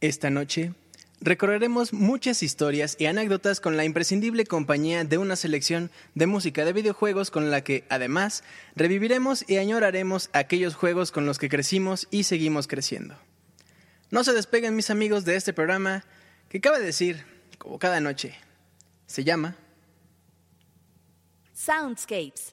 Esta noche recorreremos muchas historias y anécdotas con la imprescindible compañía de una selección de música de videojuegos con la que, además, reviviremos y añoraremos aquellos juegos con los que crecimos y seguimos creciendo. No se despeguen mis amigos de este programa que cabe decir, como cada noche, se llama Soundscapes.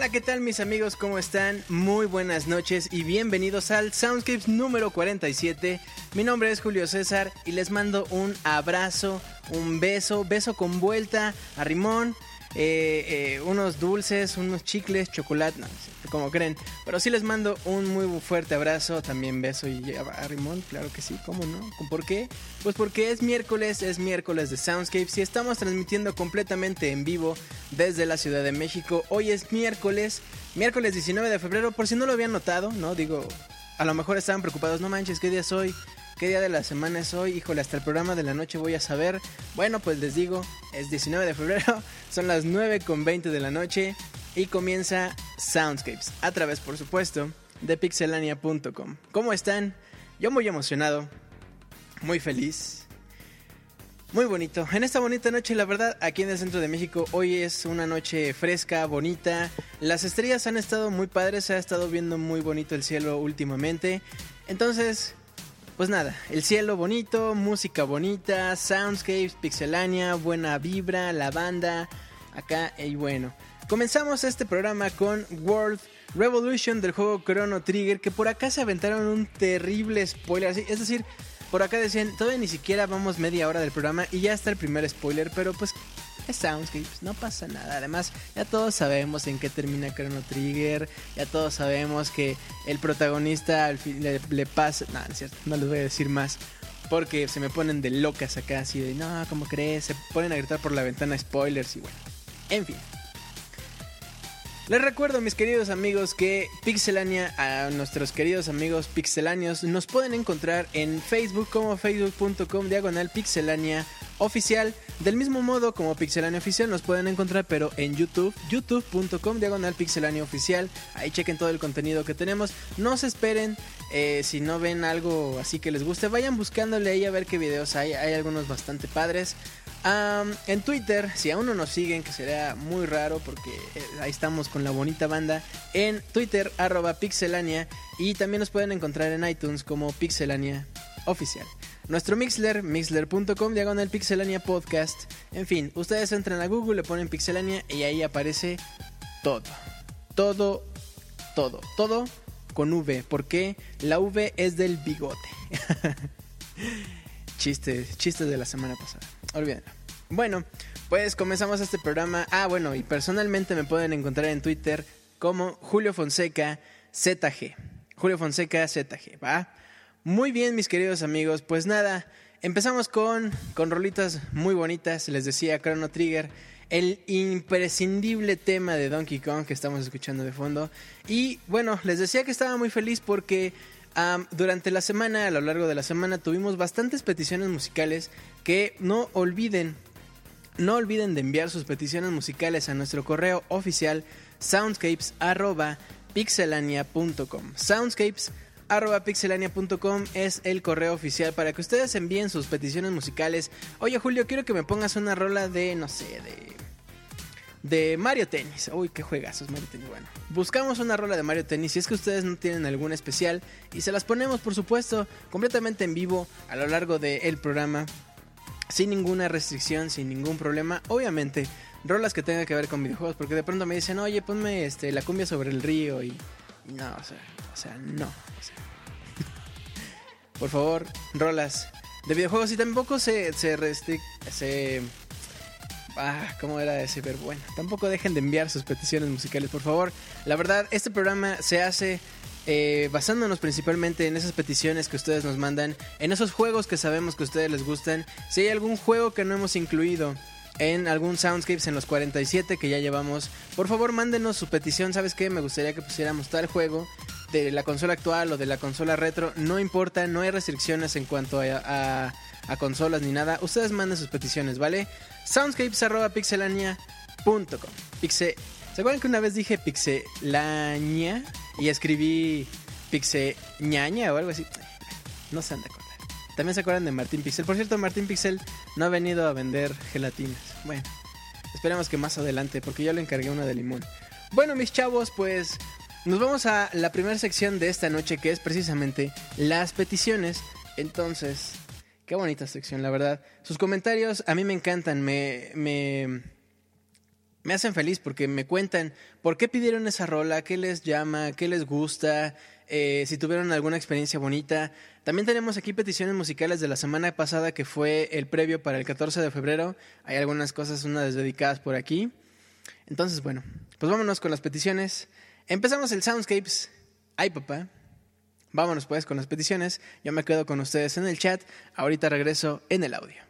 Hola, ¿qué tal mis amigos? ¿Cómo están? Muy buenas noches y bienvenidos al Soundscapes número 47. Mi nombre es Julio César y les mando un abrazo, un beso, beso con vuelta a Rimón, eh, eh, unos dulces, unos chicles, chocolate, no, como creen. Pero sí les mando un muy fuerte abrazo, también beso y a Rimón, claro que sí, ¿cómo no? ¿Por qué? Pues porque es miércoles, es miércoles de Soundscapes y estamos transmitiendo completamente en vivo desde la Ciudad de México. Hoy es miércoles, miércoles 19 de febrero, por si no lo habían notado, ¿no? Digo, a lo mejor estaban preocupados, no manches, ¿qué día es hoy? ¿Qué día de la semana es hoy? Híjole, hasta el programa de la noche voy a saber. Bueno, pues les digo, es 19 de febrero, son las 9 con 20 de la noche y comienza Soundscapes, a través, por supuesto, de pixelania.com. ¿Cómo están? Yo muy emocionado, muy feliz, muy bonito. En esta bonita noche, la verdad, aquí en el centro de México, hoy es una noche fresca, bonita. Las estrellas han estado muy padres, se ha estado viendo muy bonito el cielo últimamente. Entonces, pues nada, el cielo bonito, música bonita, soundscapes, pixelania, buena vibra, la banda, acá y bueno. Comenzamos este programa con World Revolution del juego Chrono Trigger, que por acá se aventaron un terrible spoiler, es decir, por acá decían, todavía ni siquiera vamos media hora del programa y ya está el primer spoiler, pero pues Soundscapes, no pasa nada. Además, ya todos sabemos en qué termina Chrono Trigger, ya todos sabemos que el protagonista fin le, pasa... No, es cierto, no les voy a decir más. Porque se me ponen de locas acá, así de, no, ¿cómo crees? Se ponen a gritar por la ventana spoilers y bueno. En fin. Les recuerdo, mis queridos amigos, que Pixelania, a nuestros queridos amigos pixelanios, nos pueden encontrar en Facebook como facebook.com diagonal pixelania oficial. Del mismo modo como Pixelania Oficial nos pueden encontrar, pero en YouTube, youtube.com diagonal Pixelania Oficial. Ahí chequen todo el contenido que tenemos. No se esperen, eh, si no ven algo así que les guste, vayan buscándole ahí a ver qué videos hay. Hay algunos bastante padres. En Twitter, si aún no nos siguen, que sería muy raro porque eh, ahí estamos con la bonita banda. En Twitter, arroba pixelania. Y también nos pueden encontrar en iTunes como pixelania oficial. Nuestro Mixler, mixler.com, diagonal pixelania podcast. En fin, ustedes entran a Google, le ponen pixelania y ahí aparece todo. Todo, todo, todo con V, porque la V es del bigote. chistes, chistes de la semana pasada. Olvídenlo. Bueno, pues comenzamos este programa. Ah, bueno, y personalmente me pueden encontrar en Twitter como Julio Fonseca ZG. Julio Fonseca ZG, ¿va? Muy bien, mis queridos amigos, pues nada, empezamos con, con rolitas muy bonitas, les decía Chrono Trigger, el imprescindible tema de Donkey Kong que estamos escuchando de fondo. Y bueno, les decía que estaba muy feliz porque durante la semana, a lo largo de la semana, tuvimos bastantes peticiones musicales que no olviden, no olviden de enviar sus peticiones musicales a nuestro correo oficial soundscapes.pixelania.com. Soundscapes arroba pixelania.com es el correo oficial para que ustedes envíen sus peticiones musicales. Oye Julio, quiero que me pongas una rola de, no sé, de... De Mario Tennis. Uy, qué juegazos Mario Tennis. Bueno, buscamos una rola de Mario Tennis. Si es que ustedes no tienen algún especial. Y se las ponemos, por supuesto, completamente en vivo a lo largo del programa. Sin ninguna restricción, sin ningún problema. Obviamente, rolas que tengan que ver con videojuegos. Porque de pronto me dicen, oye, ponme este, la cumbia sobre el río. Y, no, o sea, o sea no. Por favor, rolas de videojuegos y tampoco se se se ah, cómo era ese verbo. Bueno, tampoco dejen de enviar sus peticiones musicales, por favor. La verdad, este programa se hace eh, basándonos principalmente en esas peticiones que ustedes nos mandan, en esos juegos que sabemos que a ustedes les gustan. Si hay algún juego que no hemos incluido en algún Soundscapes en los 47 que ya llevamos, por favor mándenos su petición. ¿Sabes qué? Me gustaría que pusiéramos tal juego de la consola actual o de la consola retro, no importa, no hay restricciones en cuanto a, consolas ni nada. Ustedes manden sus peticiones, ¿vale? Soundscapes.pixelania.com Pixe ¿Se acuerdan que una vez dije pixelania y escribí pixeñaña o algo así? No se han de acordar. También se acuerdan de Martín Pixel. Por cierto, Martín Pixel no ha venido a vender gelatinas. Bueno, esperemos que más adelante, porque yo le encargué una de limón. Bueno, mis chavos, pues nos vamos a la primera sección de esta noche que es precisamente las peticiones. Entonces, qué bonita sección, la verdad. Sus comentarios a mí me encantan, me, me, me hacen feliz porque me cuentan por qué pidieron esa rola, qué les llama, qué les gusta, eh, si tuvieron alguna experiencia bonita. También tenemos aquí peticiones musicales de la semana pasada que fue el previo para el 14 de febrero. Hay algunas cosas, unas dedicadas por aquí. Entonces, bueno, pues vámonos con las peticiones. Empezamos el Soundscapes. Ay, papá. Vámonos pues con las peticiones. Yo me quedo con ustedes en el chat. Ahorita regreso en el audio.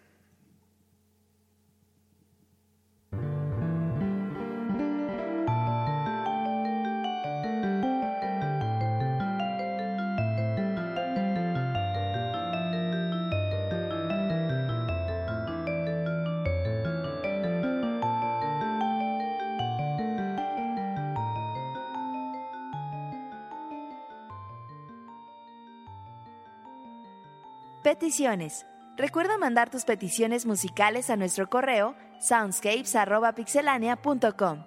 Peticiones. Recuerda mandar tus peticiones musicales a nuestro correo soundscapes.pixelania.com.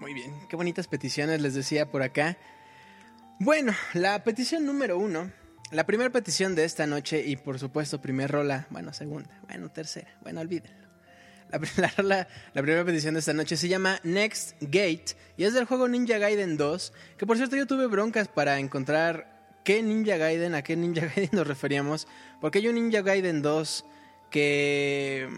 Muy bien, qué bonitas peticiones les decía por acá. Bueno, la petición número uno la primera petición de esta noche y por supuesto primer rola, bueno segunda, bueno tercera, bueno olvídenlo. La, la, primera petición de esta noche se llama Next Gate y es del juego Ninja Gaiden 2, que por cierto yo tuve broncas para encontrar qué Ninja Gaiden, a qué Ninja Gaiden nos referíamos, porque hay un Ninja Gaiden 2 que...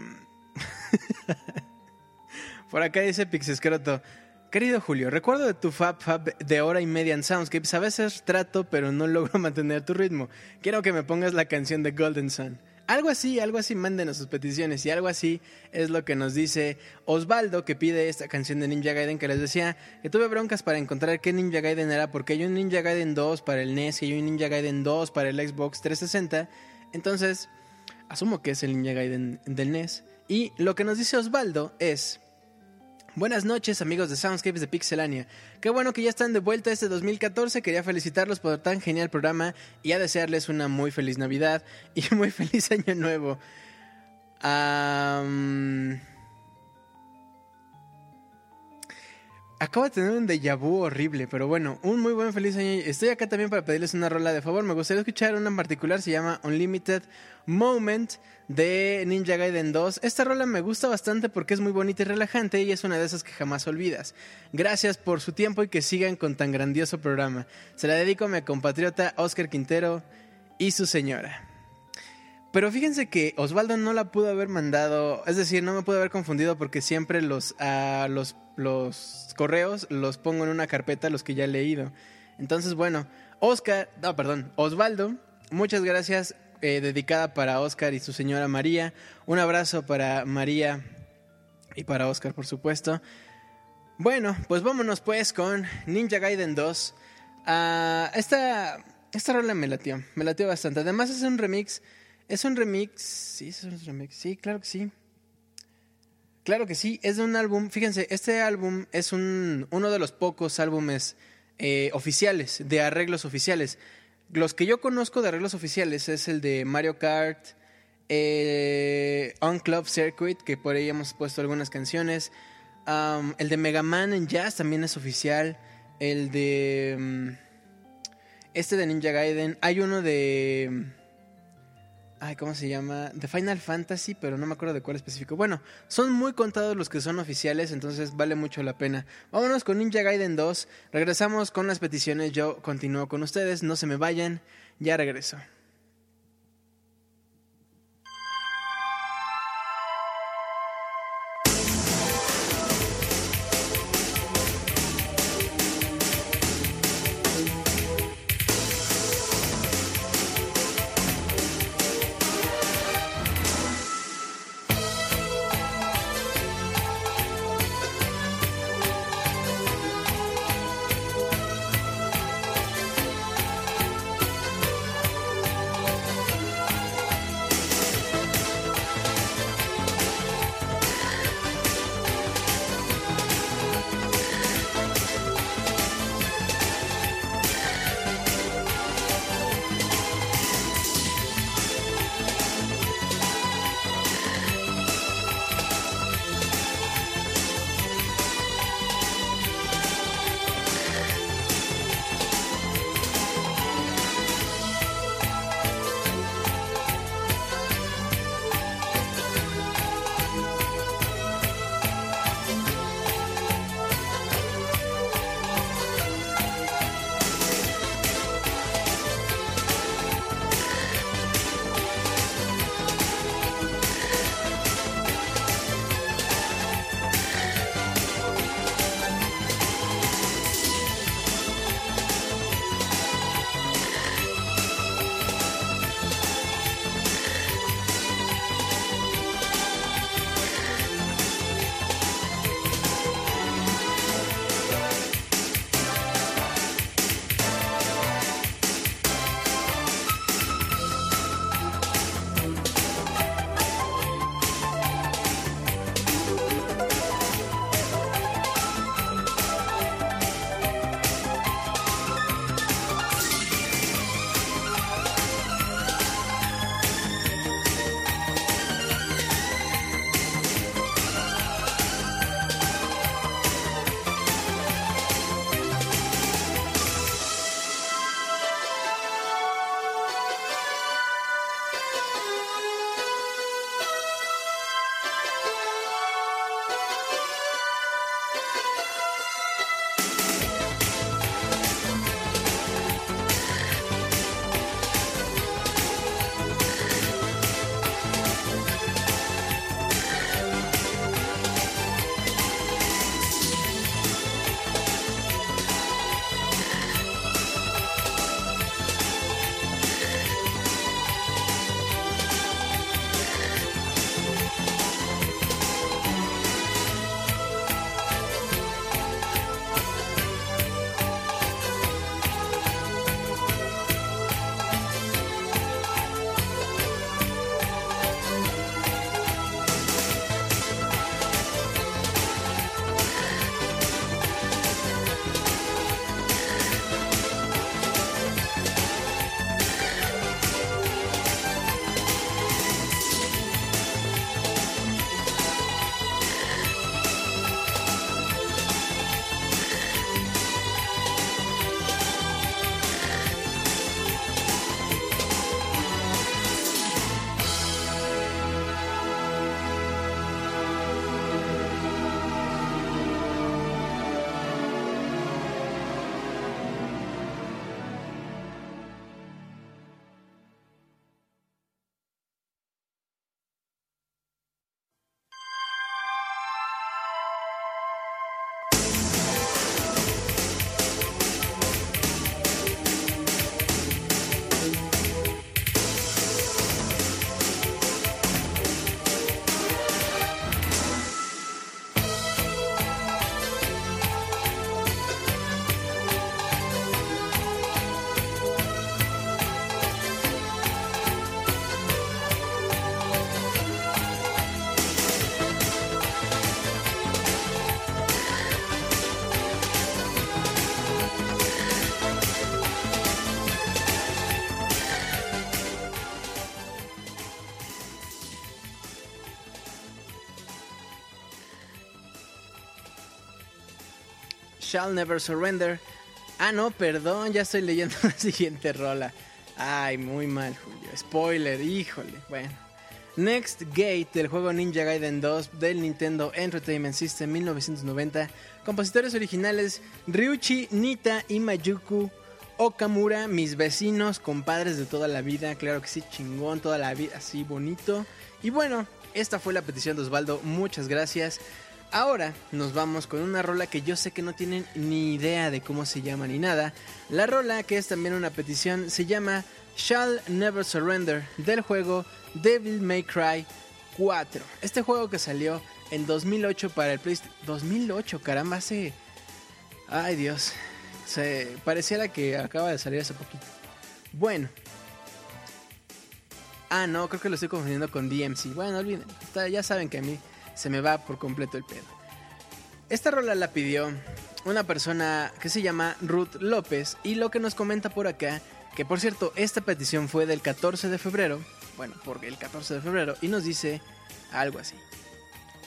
por acá dice Pixescroto, Querido Julio, recuerdo de tu Fab Fab de hora y media en Soundscapes. A veces trato, pero no logro mantener tu ritmo. Quiero que me pongas la canción de Golden Sun. Algo así, algo así, mándenos sus peticiones. Y algo así es lo que nos dice Osvaldo, que pide esta canción de Ninja Gaiden, que les decía que tuve broncas para encontrar qué Ninja Gaiden era, porque hay un Ninja Gaiden 2 para el NES y hay un Ninja Gaiden 2 para el Xbox 360. Entonces, asumo que es el Ninja Gaiden del NES. Y lo que nos dice Osvaldo es Buenas noches amigos de Soundscapes de Pixelania. Qué bueno que ya están de vuelta este 2014. Quería felicitarlos por tan genial programa y a desearles una muy feliz Navidad y muy feliz Año Nuevo. Acabo de tener un déjà vu horrible, pero bueno, un muy buen feliz año. Estoy acá también para pedirles una rola de favor. Me gustaría escuchar una en particular, se llama Unlimited Moment de Ninja Gaiden 2. Esta rola me gusta bastante porque es muy bonita y relajante y es una de esas que jamás olvidas. Gracias por su tiempo y que sigan con tan grandioso programa. Se la dedico a mi compatriota Oscar Quintero y su señora. Pero fíjense que Osvaldo no la pudo haber mandado, es decir, no me pudo haber confundido porque siempre los, los, los correos los pongo en una carpeta, los que ya he leído. Entonces, bueno, Oscar, no, perdón, Osvaldo, muchas gracias, eh, dedicada para Oscar y su señora María. Un abrazo para María y para Oscar, por supuesto. Bueno, pues vámonos pues con Ninja Gaiden 2. Uh, esta, esta rola me latió, me latió bastante. Además es un remix es un remix. Sí, es un remix. Sí, claro que sí. Claro que sí. Es de un álbum. Fíjense, este álbum es un, uno de los pocos álbumes eh, oficiales, de arreglos oficiales. Los que yo conozco de arreglos oficiales es el de Mario Kart, eh, On Club Circuit, que por ahí hemos puesto algunas canciones. el de Mega Man en Jazz también es oficial. El de. Mm, este de Ninja Gaiden. Hay uno de. Ay, ¿cómo se llama? De Final Fantasy, pero no me acuerdo de cuál específico. Bueno, son muy contados los que son oficiales, entonces vale mucho la pena. Vámonos con Ninja Gaiden 2. Regresamos con las peticiones. Yo continúo con ustedes. No se me vayan. Ya regreso. Shall Never Surrender. Ah, no, perdón, ya estoy leyendo la siguiente rola. Ay, muy mal, Julio. Spoiler, híjole. Bueno. Next Gate del juego Ninja Gaiden 2 del Nintendo Entertainment System 1990. Compositores originales Ryuichi, Nita y Mayuku Okamura, mis vecinos, compadres de toda la vida. Claro que sí, chingón, toda la vida, así bonito. Y bueno, esta fue la petición de Osvaldo. Muchas gracias. Ahora nos vamos con una rola que yo sé que no tienen ni idea de cómo se llama ni nada. La rola, que es también una petición, se llama Shall Never Surrender del juego Devil May Cry 4. Este juego que salió en 2008 para el PlayStation. 2008, caramba, hace. Ay Dios. Se pareciera que acaba de salir hace poquito. Bueno. Ah, no, creo que lo estoy confundiendo con DMC. Bueno, olviden. Ya saben que a mí se me va por completo el pedo. Esta rola la pidió una persona que se llama Ruth López y lo que nos comenta por acá, que por cierto, esta petición fue del 14 de febrero, bueno, porque el 14 de febrero, y nos dice algo así.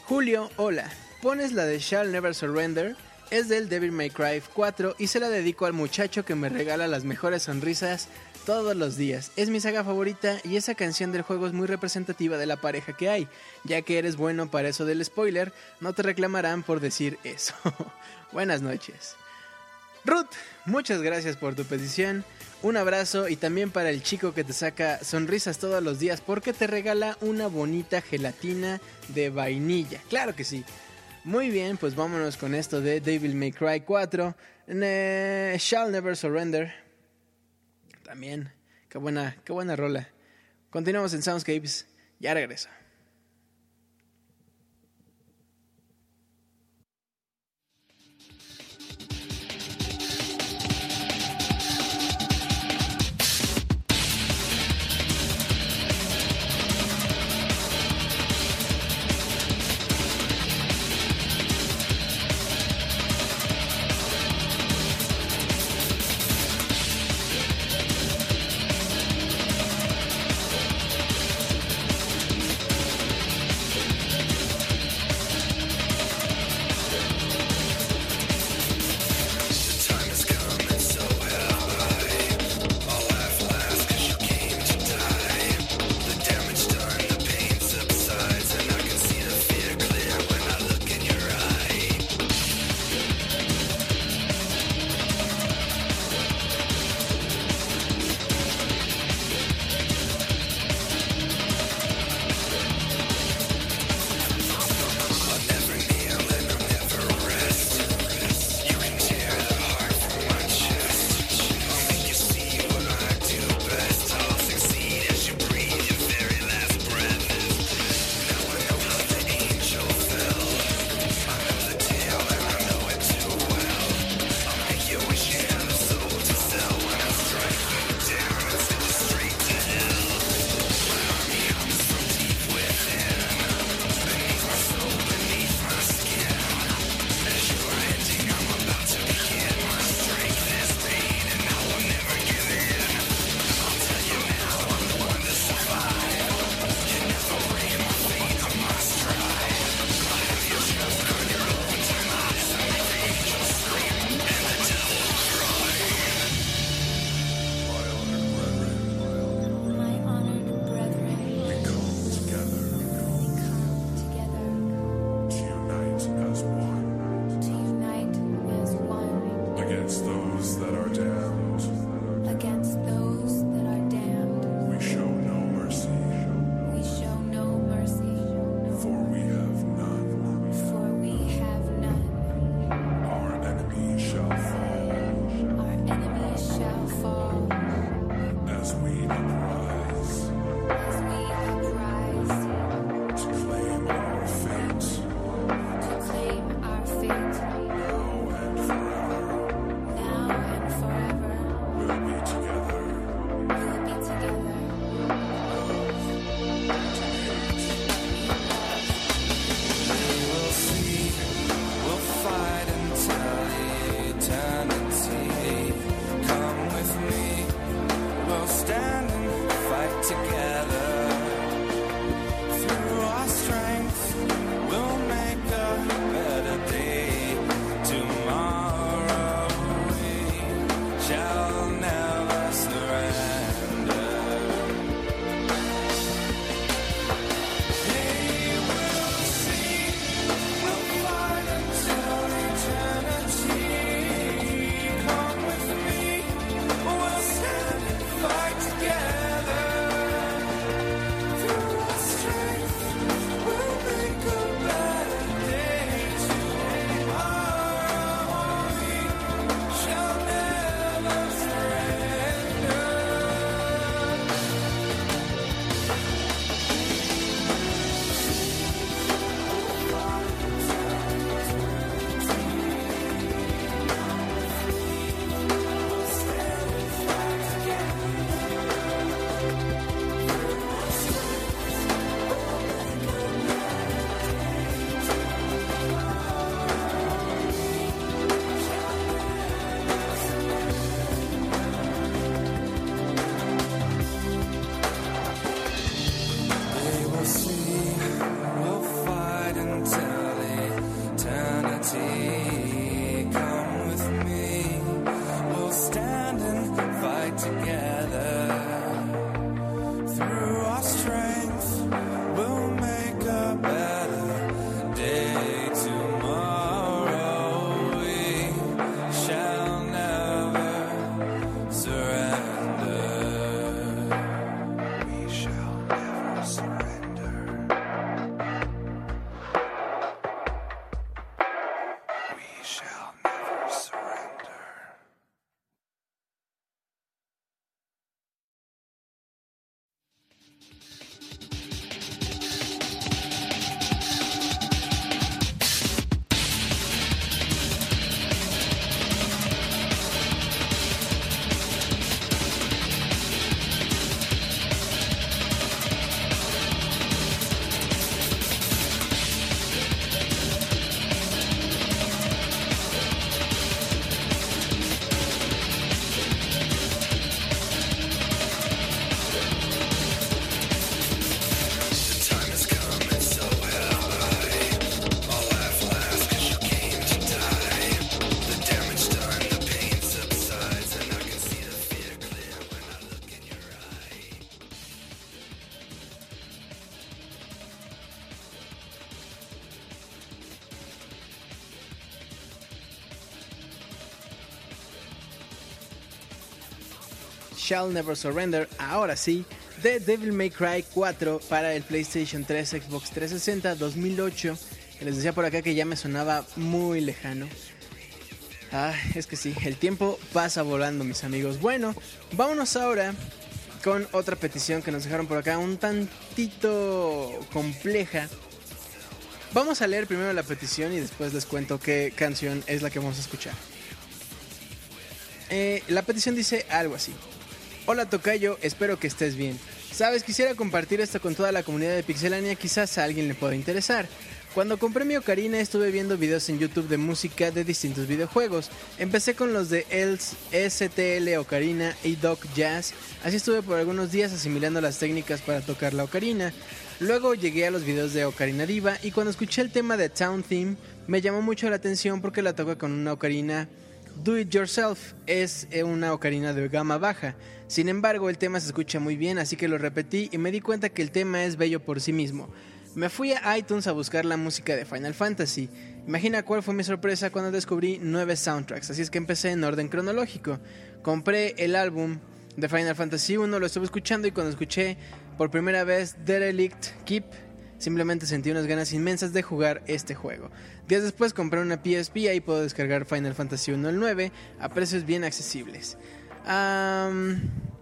Julio, hola, pones la de Shall Never Surrender, es del Devil May Cry 4 y se la dedico al muchacho que me regala las mejores sonrisas todos los días. Es mi saga favorita y esa canción del juego es muy representativa de la pareja que hay. Ya que eres bueno para eso del spoiler, no te reclamarán por decir eso. Buenas noches. Ruth, muchas gracias por tu petición. Un abrazo y también para el chico que te saca sonrisas todos los días porque te regala una bonita gelatina de vainilla. Claro que sí. Muy bien, pues vámonos con esto de Devil May Cry 4. Shall Never Surrender. También, qué buena, qué buena rola. Continuamos en Soundscapes. Ya regreso. Shall Never Surrender, ahora sí, The Devil May Cry 4 para el PlayStation 3, Xbox 360 2008. Les decía por acá que ya me sonaba muy lejano. Ah, es que sí, el tiempo pasa volando, mis amigos. Bueno, vámonos ahora con otra petición que nos dejaron por acá, un tantito compleja. Vamos a leer primero la petición y después les cuento qué canción es la que vamos a escuchar. Eh, la petición dice algo así. Hola Tocayo, espero que estés bien. Sabes, quisiera compartir esto con toda la comunidad de Pixelania, quizás a alguien le pueda interesar. Cuando compré mi Ocarina estuve viendo videos en YouTube de música de distintos videojuegos. Empecé con los de Els, STL Ocarina y Doc Jazz. Así estuve por algunos días asimilando las técnicas para tocar la ocarina. Luego llegué a los videos de Ocarina Diva y cuando escuché el tema de Town Theme me llamó mucho la atención porque la toca con una ocarina Do It Yourself. Es eh, una ocarina de gama baja. Sin embargo, el tema se escucha muy bien, así que lo repetí y me di cuenta que el tema es bello por sí mismo. Me fui a iTunes a buscar la música de Final Fantasy. Imagina cuál fue mi sorpresa cuando descubrí nueve soundtracks, así es que empecé en orden cronológico. Compré el álbum de Final Fantasy 1, lo estuve escuchando y cuando escuché por primera vez Derelict Keep, simplemente sentí unas ganas inmensas de jugar este juego. Días después compré una PSP y ahí puedo descargar Final Fantasy 1 el 9 a precios bien accesibles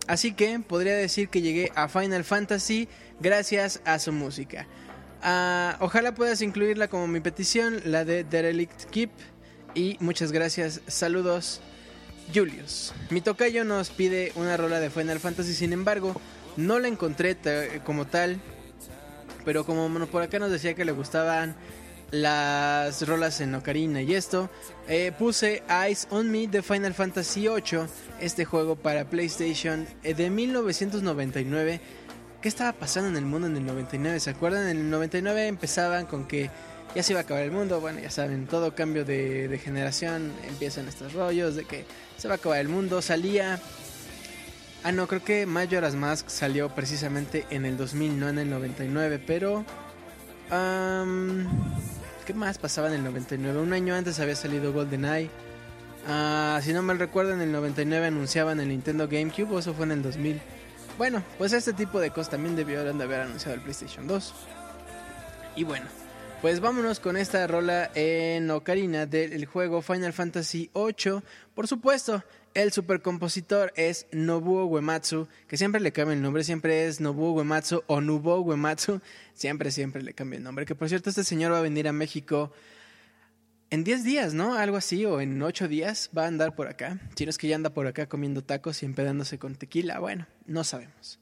así que podría decir que llegué a Final Fantasy gracias a su música. Ah, ojalá puedas incluirla como mi petición, la de Derelict Keep. Y muchas gracias. Saludos, Julius. Mi tocayo nos pide una rola de Final Fantasy, sin embargo, no la encontré como tal. Pero como por acá nos decía que le gustaban las rolas en Ocarina y esto, eh, puse Eyes on Me de Final Fantasy VIII, este juego para PlayStation eh, de 1999. ¿Qué estaba pasando en el mundo en el 99? ¿Se acuerdan? En el 99 empezaban con que ya se iba a acabar el mundo. Bueno, ya saben, todo cambio de, de generación empiezan estos rollos de que se va a acabar el mundo. Salía. Ah, no, creo que Majora's Mask salió precisamente en el 2000, no en el 99, pero. ¿Qué más pasaba en el 99? Un año antes había salido GoldenEye. Ah, si no mal recuerdo, en el 99 anunciaban el Nintendo GameCube, o eso fue en el 2000. Bueno, pues este tipo de cosas también debieron de haber anunciado el PlayStation 2. Y bueno, pues vámonos con esta rola en Ocarina del juego Final Fantasy VIII. Por supuesto, el supercompositor es Nobuo Uematsu, que siempre le cambia el nombre, siempre es Nobuo Uematsu o Nubo Uematsu, siempre, siempre le cambia el nombre. Que por cierto, este señor va a venir a México en 10 días, ¿no? Algo así, o en 8 días va a andar por acá. Si no es que ya anda por acá comiendo tacos y empedándose con tequila, bueno, no sabemos.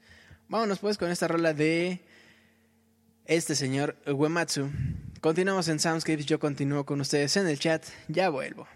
Vámonos pues con esta rola de este señor Uematsu. Continuamos en Soundscapes, yo continúo con ustedes en el chat, ya vuelvo.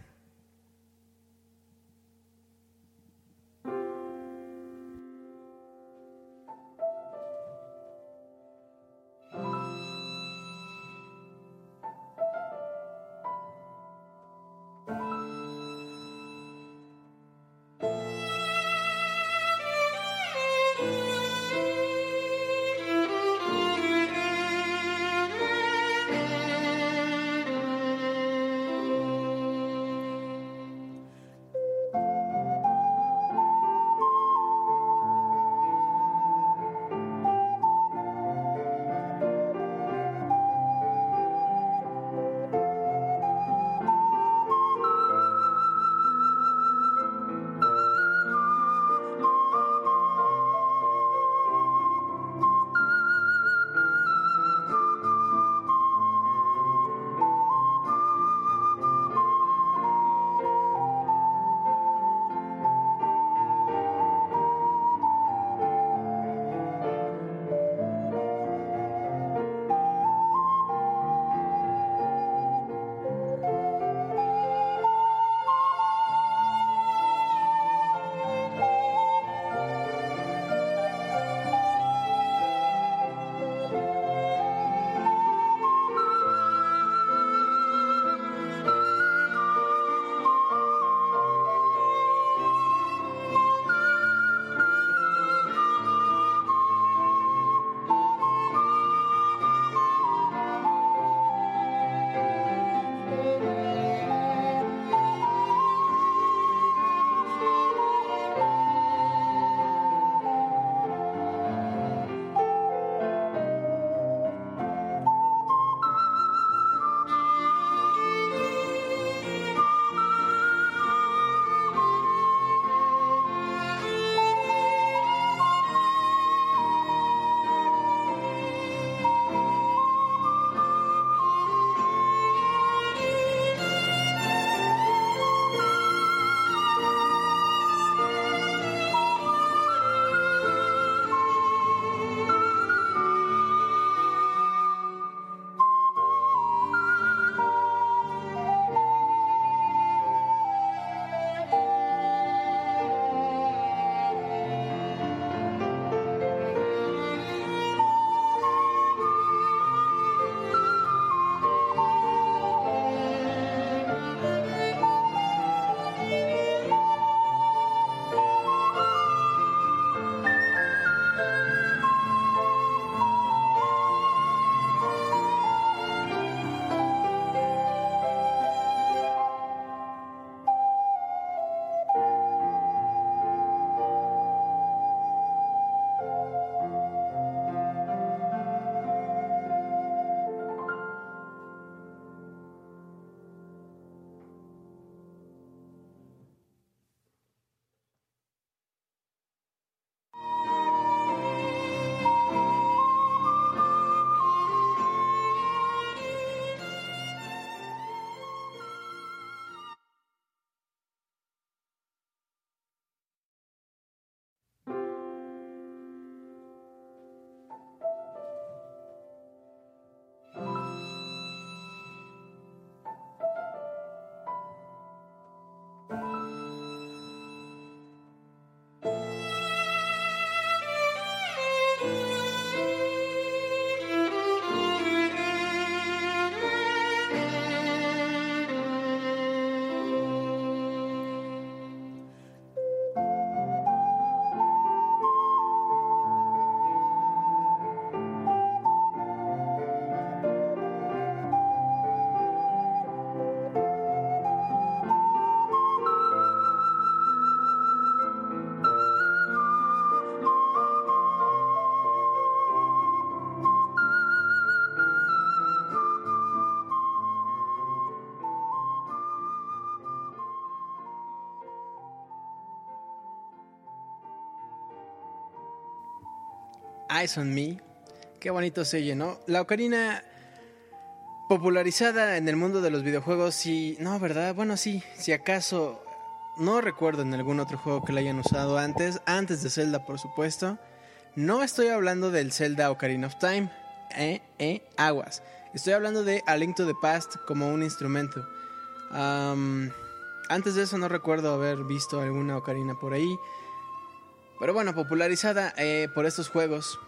On Me. Qué bonito se oye. La ocarina popularizada en el mundo de los videojuegos, sí, no, ¿verdad? Bueno, sí, si acaso no recuerdo en algún otro juego que la hayan usado antes, antes de Zelda, por supuesto. No estoy hablando del Zelda Ocarina of Time, eh, eh, aguas. Estoy hablando de A Link to the Past como un instrumento. antes de eso no recuerdo haber visto alguna ocarina por ahí. Pero bueno, popularizada eh, por estos juegos.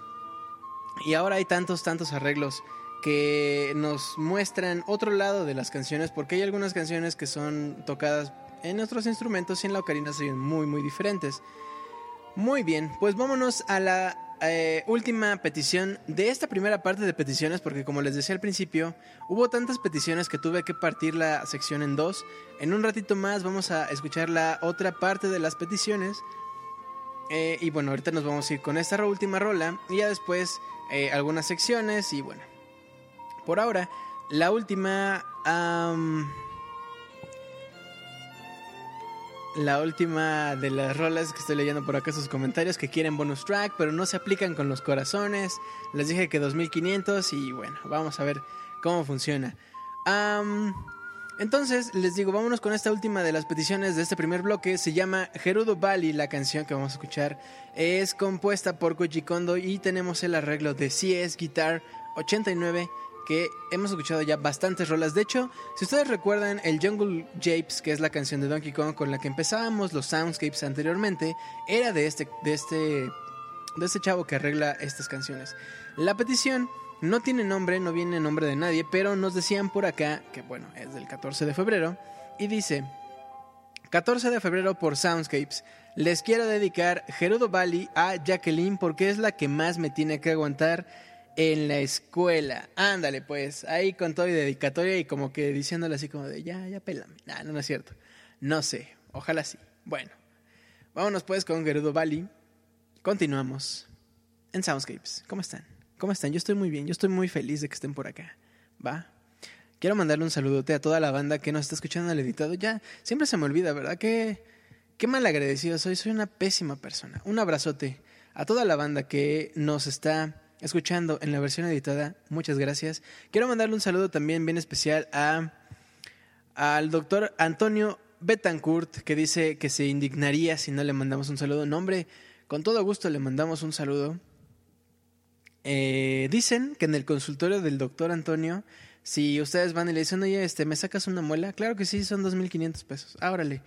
Y ahora hay tantos, tantos arreglos que nos muestran otro lado de las canciones, porque hay algunas canciones que son tocadas en otros instrumentos y en la ocarina se ven muy, muy diferentes. Muy bien, pues vámonos a la eh, última petición de esta primera parte de peticiones, porque como les decía al principio, hubo tantas peticiones que tuve que partir la sección en dos. En un ratito más vamos a escuchar la otra parte de las peticiones. Eh, y bueno, ahorita nos vamos a ir con esta última rola y ya después eh, algunas secciones y bueno. Por ahora, la última... la última de las rolas que estoy leyendo por acá sus comentarios que quieren bonus track, pero no se aplican con los corazones. Les dije que 2500 y bueno, vamos a ver cómo funciona. Entonces, les digo, vámonos con esta última de las peticiones de este primer bloque. Se llama Gerudo Bali, la canción que vamos a escuchar. Es compuesta por Koji Kondo y tenemos el arreglo de CS Guitar 89 que hemos escuchado ya bastantes rolas. De hecho, si ustedes recuerdan el Jungle Japes, que es la canción de Donkey Kong con la que empezábamos los soundscapes anteriormente, era de este, de este, de este chavo que arregla estas canciones. La petición no tiene nombre, no viene nombre de nadie, pero nos decían por acá, que bueno, es del 14 de febrero, y dice, 14 de febrero por Soundscapes, les quiero dedicar Gerudo Bali a Jacqueline porque es la que más me tiene que aguantar en la escuela. Ándale, pues, ahí con todo y dedicatoria y como que diciéndole así como de, ya, ya pélame. No, no es cierto. No sé, ojalá sí. Bueno, vámonos pues con Gerudo Bali. Continuamos en Soundscapes. ¿Cómo están? ¿Cómo están? Yo estoy muy bien, yo estoy muy feliz de que estén por acá. ¿Va? Quiero mandarle un saludote a toda la banda que nos está escuchando al editado. Ya, siempre se me olvida, ¿verdad? Qué, qué mal agradecido soy. Soy una pésima persona. Un abrazote a toda la banda que nos está escuchando en la versión editada, muchas gracias. Quiero mandarle un saludo también bien especial a al doctor Antonio Betancourt, que dice que se indignaría si no le mandamos un saludo. No, hombre, con todo gusto le mandamos un saludo. Eh, dicen que en el consultorio del doctor Antonio, si ustedes van y le dicen, oye, este, ¿me sacas una muela? Claro que sí, son 2.500 pesos. Ábrale.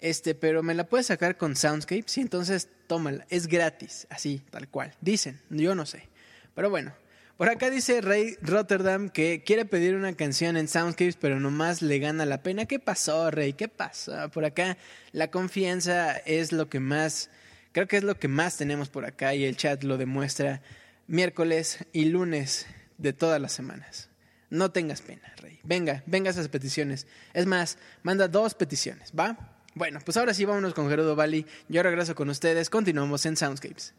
Este, pero me la puedes sacar con Soundscape, sí, entonces tómala, es gratis, así, tal cual. Dicen, yo no sé. Pero bueno, por acá dice Rey Rotterdam que quiere pedir una canción en Soundscapes, pero nomás le gana la pena. ¿Qué pasó, Rey? ¿Qué pasó? Por acá la confianza es lo que más, creo que es lo que más tenemos por acá y el chat lo demuestra miércoles y lunes de todas las semanas. No tengas pena, Rey. Venga, venga esas peticiones. Es más, manda dos peticiones, ¿va? Bueno, pues ahora sí vámonos con Gerudo Bali. Yo regreso con ustedes. Continuamos en Soundscapes.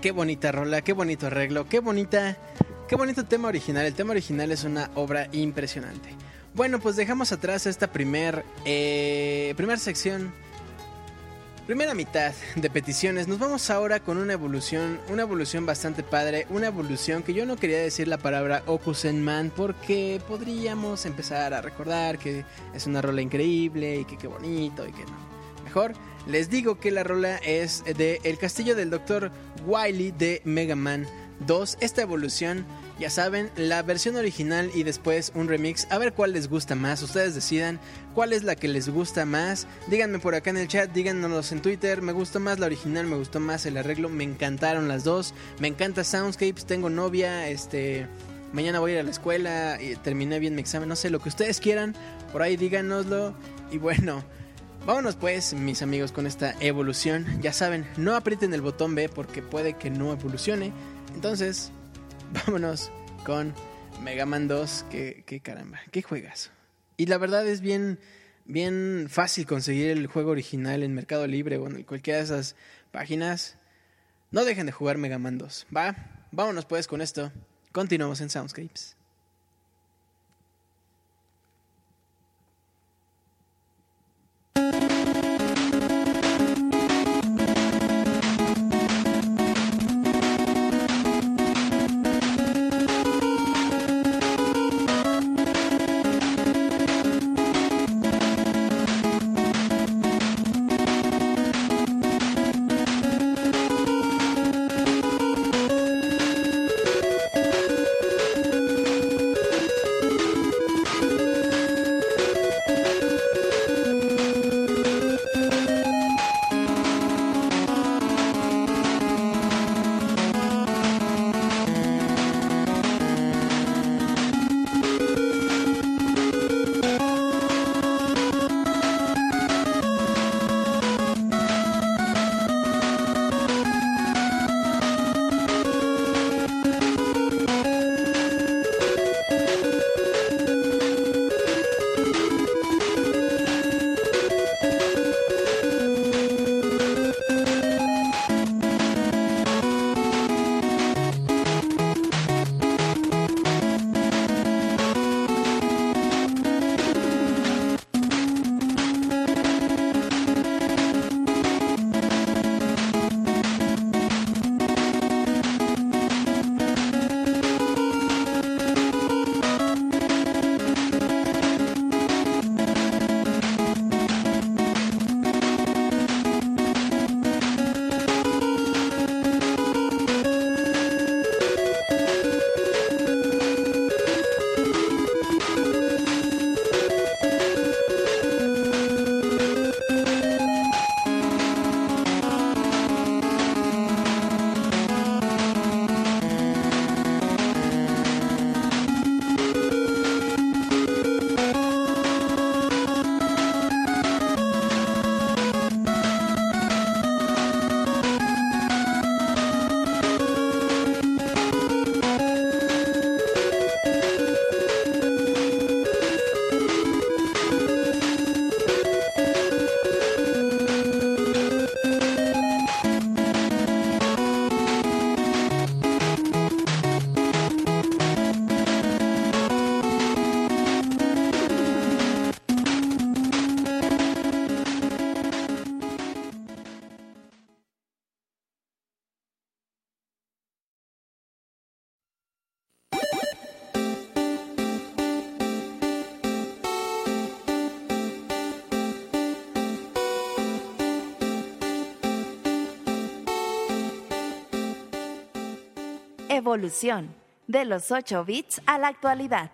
Qué bonita rola, qué bonito arreglo, qué bonita, qué bonito tema original. El tema original es una obra impresionante. Bueno, pues dejamos atrás esta primer, eh, primera sección, primera mitad de peticiones. Nos vamos ahora con una evolución, una evolución bastante padre, una evolución que yo no quería decir la palabra Okusenman porque podríamos empezar a recordar que es una rola increíble y que qué bonito y que no. Les digo que la rola es de El Castillo del Dr. Wily de Mega Man 2. Esta evolución, ya saben, la versión original y después un remix. A ver cuál les gusta más. Ustedes decidan cuál es la que les gusta más. Díganme por acá en el chat, díganos en Twitter. Me gustó más la original, me gustó más el arreglo. Me encantaron las dos. Me encanta Soundscapes. Tengo novia, este. Mañana voy a ir a la escuela y terminé bien mi examen. No sé, lo que ustedes quieran. Por ahí díganoslo. Y bueno. Vámonos pues, mis amigos, con esta evolución. Ya saben, no aprieten el botón B porque puede que no evolucione. Entonces, vámonos con Mega Man 2. Que, caramba, qué juegas. Y la verdad es bien, bien fácil conseguir el juego original en Mercado Libre o en cualquiera de esas páginas. No dejen de jugar Mega Man 2. Va, vámonos pues con esto. Continuamos en Soundscapes. Evolución, de los 8 bits a la actualidad.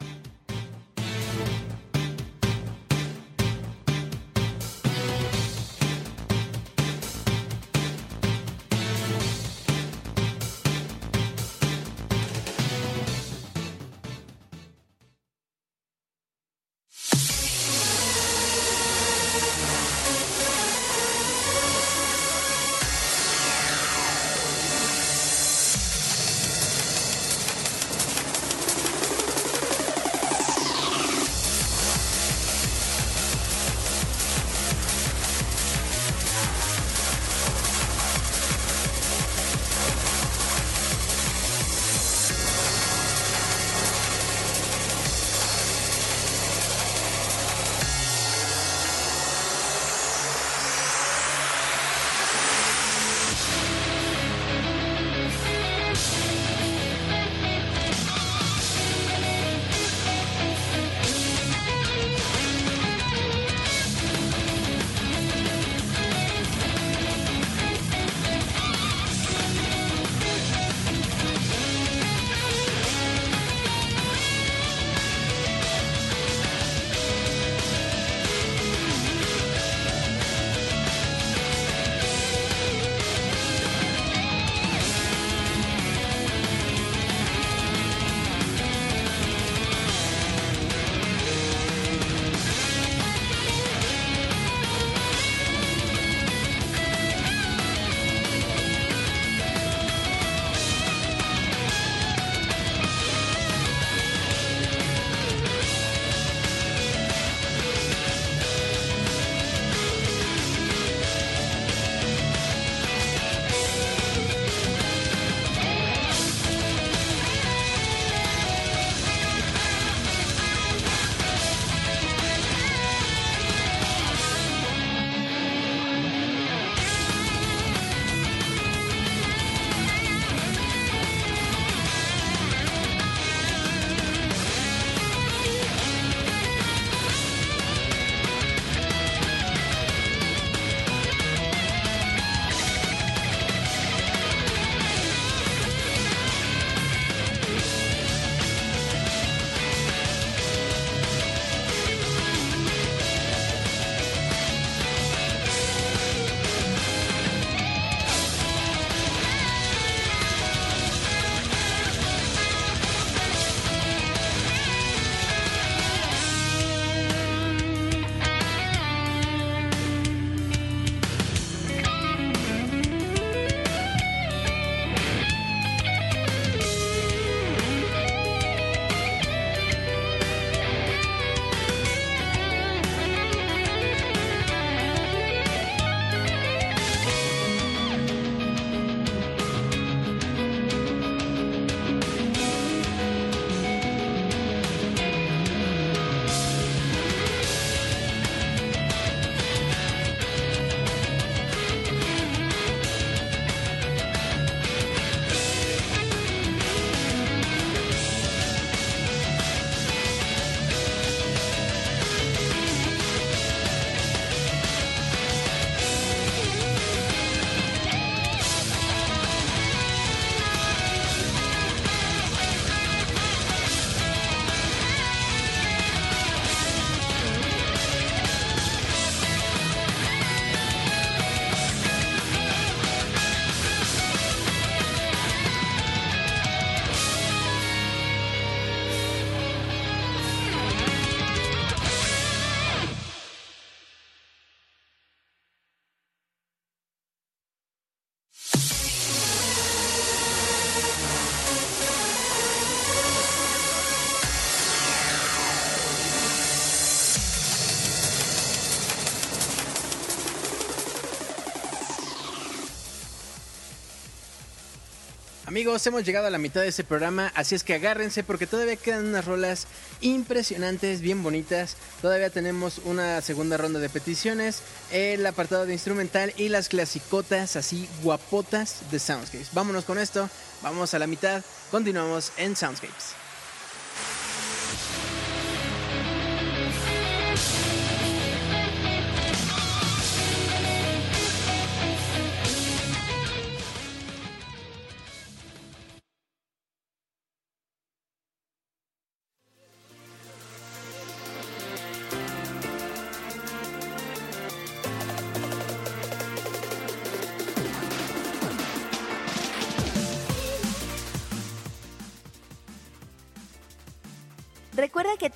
Amigos, hemos llegado a la mitad de este programa, así es que agárrense porque todavía quedan unas rolas impresionantes, bien bonitas. Todavía tenemos una segunda ronda de peticiones, el apartado de instrumental y las clasicotas así guapotas de Soundscapes. Vámonos con esto, vamos a la mitad, continuamos en Soundscapes.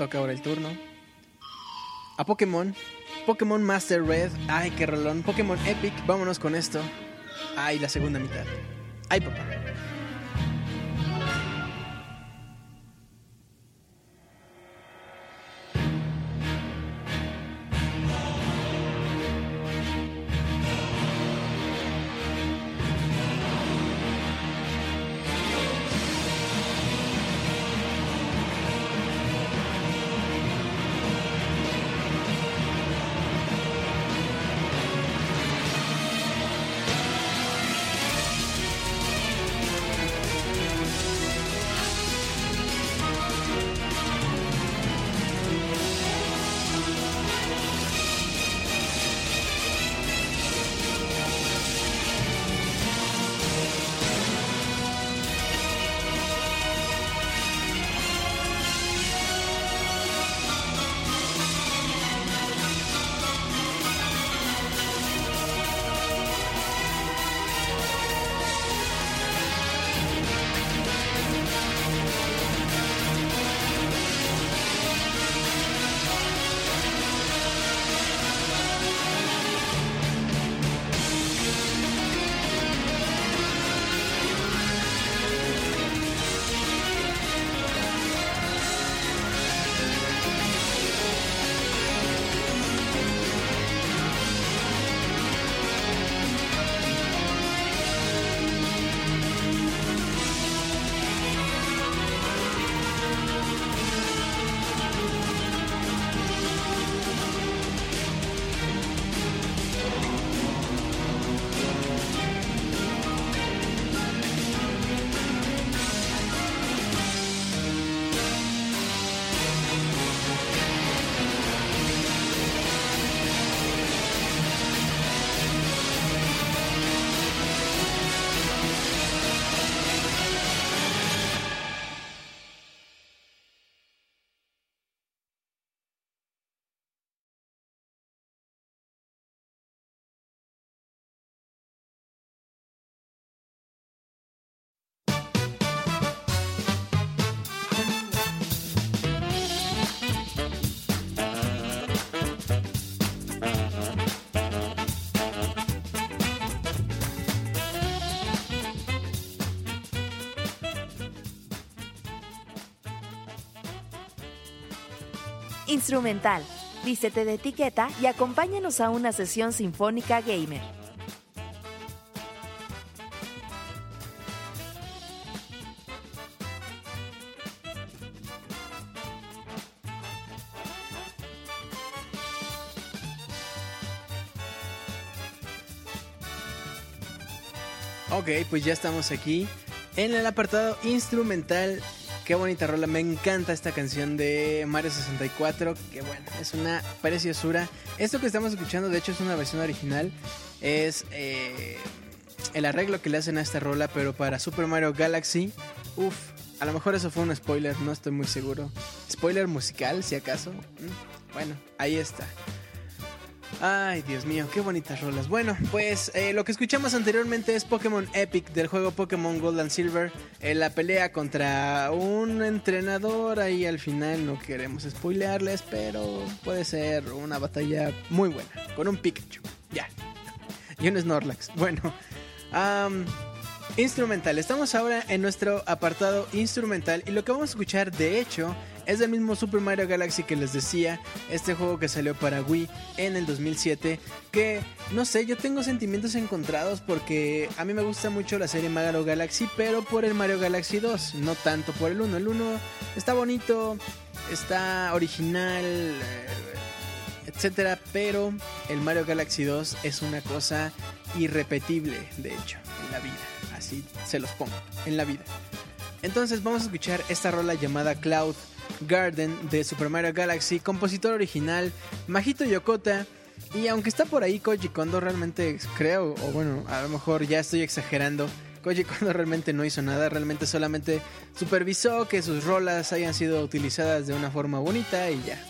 Toca ahora el turno. A Pokémon. Pokémon Master Red. Ay, qué rolón. Pokémon Epic. Vámonos con esto. Ay, la segunda mitad. Ay, papá. Instrumental. Vístete de etiqueta y acompáñanos a una sesión sinfónica gamer. Ok, pues ya estamos aquí en el apartado instrumental Qué bonita rola, me encanta esta canción de Mario 64, que bueno, es una preciosura. Esto que estamos escuchando de hecho es una versión original, es eh, el arreglo que le hacen a esta rola, pero para Super Mario Galaxy, uff, a lo mejor eso fue un spoiler, no estoy muy seguro. Spoiler musical, si acaso. Mm, bueno, ahí está. Ay, Dios mío, qué bonitas rolas. Bueno, pues eh, lo que escuchamos anteriormente es Pokémon Epic del juego Pokémon Gold and Silver. En la pelea contra un entrenador. Ahí al final no queremos spoilearles, pero puede ser una batalla muy buena. Con un Pikachu. Ya. Y un Snorlax. Bueno. instrumental. Estamos ahora en nuestro apartado instrumental. Y lo que vamos a escuchar, de hecho, es del mismo Super Mario Galaxy que les decía, este juego que salió para Wii en el 2007, que no sé, yo tengo sentimientos encontrados porque a mí me gusta mucho la serie Mario Galaxy, pero por el Mario Galaxy 2, no tanto por el 1. El 1 está bonito, está original, eh, etcétera, pero el Mario Galaxy 2 es una cosa irrepetible, de hecho, en la vida. Así se los pongo, en la vida. Entonces vamos a escuchar esta rola llamada Cloud Garden de Super Mario Galaxy, compositor original Majito Yokota. Y aunque está por ahí Koji Kondo, realmente creo, o bueno, a lo mejor ya estoy exagerando. Koji Kondo realmente no hizo nada, realmente solamente supervisó que sus rolas hayan sido utilizadas de una forma bonita y ya.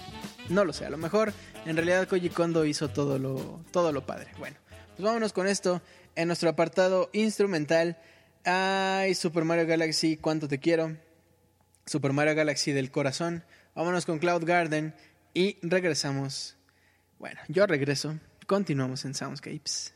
No lo sé, a lo mejor en realidad Koji Kondo hizo todo lo, todo lo padre. Bueno, pues vámonos con esto en nuestro apartado instrumental. Ay, Super Mario Galaxy, cuánto te quiero. Super Mario Galaxy del corazón. Vámonos con Cloud Garden y regresamos. Bueno, yo regreso. Continuamos en Soundscapes.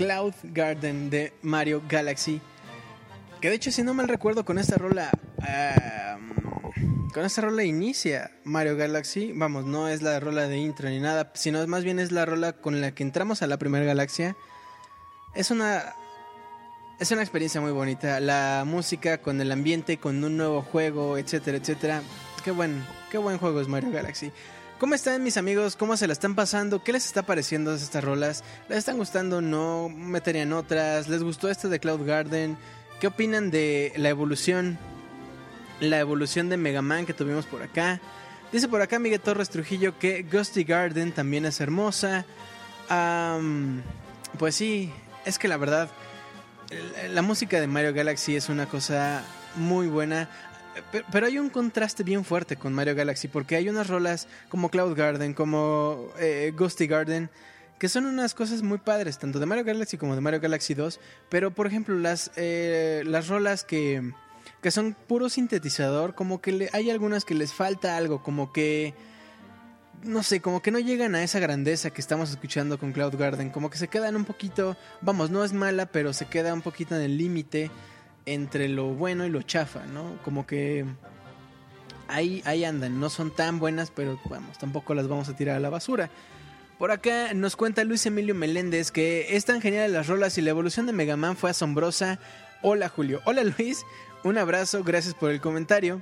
Cloud Garden de Mario Galaxy. Que de hecho, si no mal recuerdo, con esta rola. con esta rola inicia Mario Galaxy. Vamos, no es la rola de intro ni nada, sino más bien es la rola con la que entramos a la primera galaxia. Es una. Es una experiencia muy bonita. La música con el ambiente, con un nuevo juego, etcétera, etcétera. Qué buen, qué buen juego es Mario Galaxy. ¿Cómo están mis amigos? ¿Cómo se la están pasando? ¿Qué les está pareciendo estas rolas? ¿Les están gustando? ¿No? ¿Meterían otras? ¿Les gustó este de Cloud Garden? ¿Qué opinan de la evolución? La evolución de Mega Man que tuvimos por acá. Dice por acá Miguel Torres Trujillo que Ghosty Garden también es hermosa. pues sí, es que la verdad, la música de Mario Galaxy es una cosa muy buena. Pero hay un contraste bien fuerte con Mario Galaxy porque hay unas rolas como Cloud Garden, como eh, Ghosty Garden, que son unas cosas muy padres, tanto de Mario Galaxy como de Mario Galaxy 2. Pero por ejemplo, las, eh, las rolas que, que son puro sintetizador, como que hay algunas que les falta algo, como que no sé, como que no llegan a esa grandeza que estamos escuchando con Cloud Garden, como que se quedan un poquito, vamos, no es mala, pero se queda un poquito en el límite entre lo bueno y lo chafa, ¿no? Como que ahí, ahí andan, no son tan buenas, pero vamos, tampoco las vamos a tirar a la basura. Por acá nos cuenta Luis Emilio Meléndez que es tan genial las rolas y la evolución de Mega Man fue asombrosa. Hola Julio, hola Luis, un abrazo, gracias por el comentario.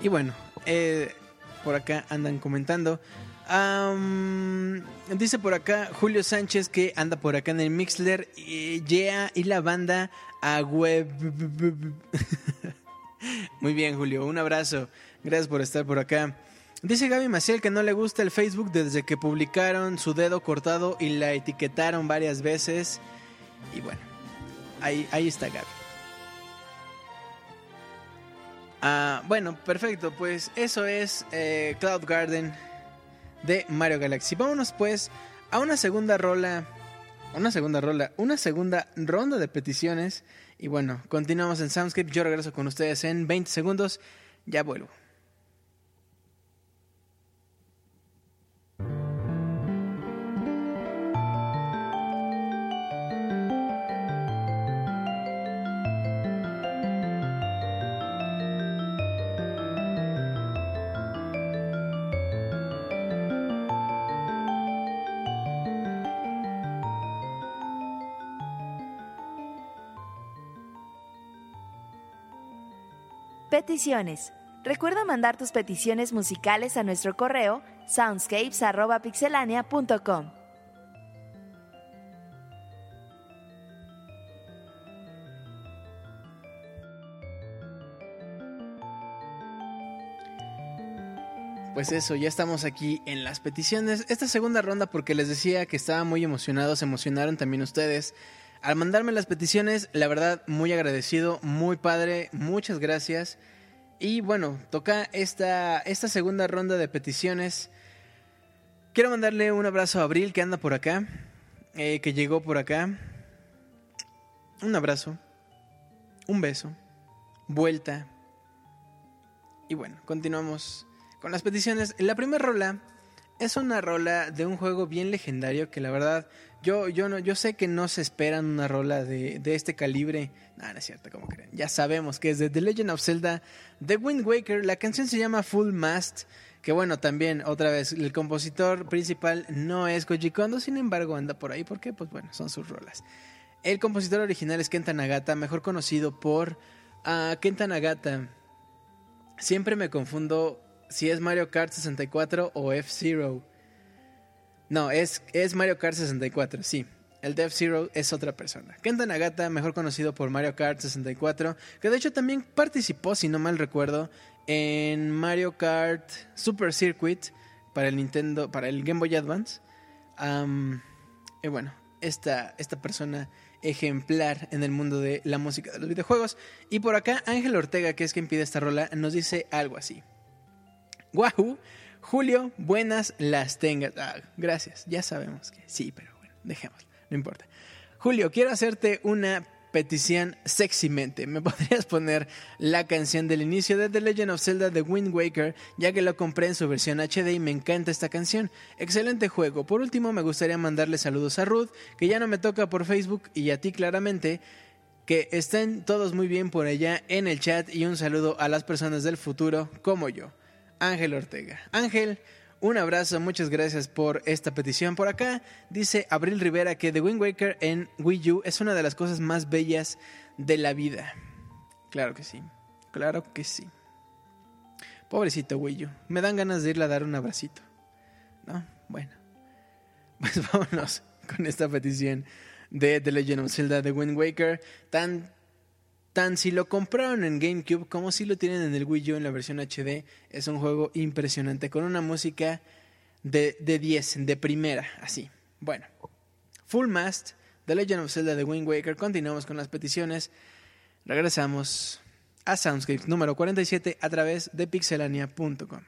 y bueno, eh, por acá andan comentando dice por acá Julio Sánchez que anda por acá en el Mixler y, yeah, y la banda a web. Muy bien, Julio, un abrazo. Gracias por estar por acá. Dice Gaby Maciel que no le gusta el Facebook desde que publicaron su dedo cortado y la etiquetaron varias veces. Y bueno, ahí, ahí está Gaby. Ah, bueno, perfecto. Pues eso es eh, Cloud Garden de Mario Galaxy. Vámonos pues a una segunda rola, una segunda rola, una segunda ronda de peticiones. Y bueno, continuamos en Soundscape. Yo regreso con ustedes en 20 segundos. Ya vuelvo. Peticiones. Recuerda mandar tus peticiones musicales a nuestro correo soundscapes.pixelania.com. Pues eso, ya estamos aquí en las peticiones. Esta segunda ronda, porque les decía que estaba muy emocionado, se emocionaron también ustedes. Al mandarme las peticiones, la verdad, muy agradecido, muy padre, muchas gracias. Y bueno, toca esta, esta segunda ronda de peticiones. Quiero mandarle un abrazo a Abril que anda por acá, eh, que llegó por acá. Un abrazo, un beso, vuelta. Y bueno, continuamos con las peticiones. La primera rola es una rola de un juego bien legendario que la verdad yo, yo, no, yo sé que no se esperan una rola de, de este calibre. No, no es cierto, como creen. Ya sabemos que es de The Legend of Zelda, The Wind Waker. La canción se llama Full Mast. Que bueno, también, otra vez, el compositor principal no es Koji Kondo, sin embargo anda por ahí porque, pues bueno, son sus rolas. El compositor original es Kenta Nagata, mejor conocido por uh, Kenta Nagata. Siempre me confundo si es Mario Kart 64 o F-Zero. No, es, es Mario Kart 64, sí. El Death Zero es otra persona. Kenta Nagata, mejor conocido por Mario Kart 64, que de hecho también participó, si no mal recuerdo, en Mario Kart Super Circuit para el Nintendo, para el Game Boy Advance. y bueno, esta, esta persona ejemplar en el mundo de la música de los videojuegos. Y por acá, Ángel Ortega, que es quien pide esta rola, nos dice algo así. Wahoo, Julio, buenas las tengas. Ah, gracias, ya sabemos que sí, pero bueno, dejémoslo, no importa. Julio, quiero hacerte una petición sexymente. ¿Me podrías poner la canción del inicio de The Legend of Zelda de Wind Waker, ya que lo compré en su versión HD y me encanta esta canción? Excelente juego. Por último, me gustaría mandarle saludos a Ruth, que ya no me toca por Facebook, y a ti claramente. Que estén todos muy bien por allá en el chat y un saludo a las personas del futuro como yo, Ángel Ortega. Ángel, un abrazo, muchas gracias por esta petición. Por acá dice Abril Rivera que The Wind Waker en Wii U es una de las cosas más bellas de la vida. Claro que sí, claro que sí. Pobrecito Wii U, me dan ganas de irle a dar un abracito. ¿No? Bueno, pues vámonos con esta petición de The Legend of Zelda The Wind Waker. Tan tan si lo compraron en GameCube como si lo tienen en el Wii U en la versión HD. Es un juego impresionante con una música de, de 10, de primera, así. Bueno, Full Mast, The Legend of Zelda The Wind Waker. Continuamos con las peticiones. Regresamos a Soundscape número 47 a través de pixelania.com.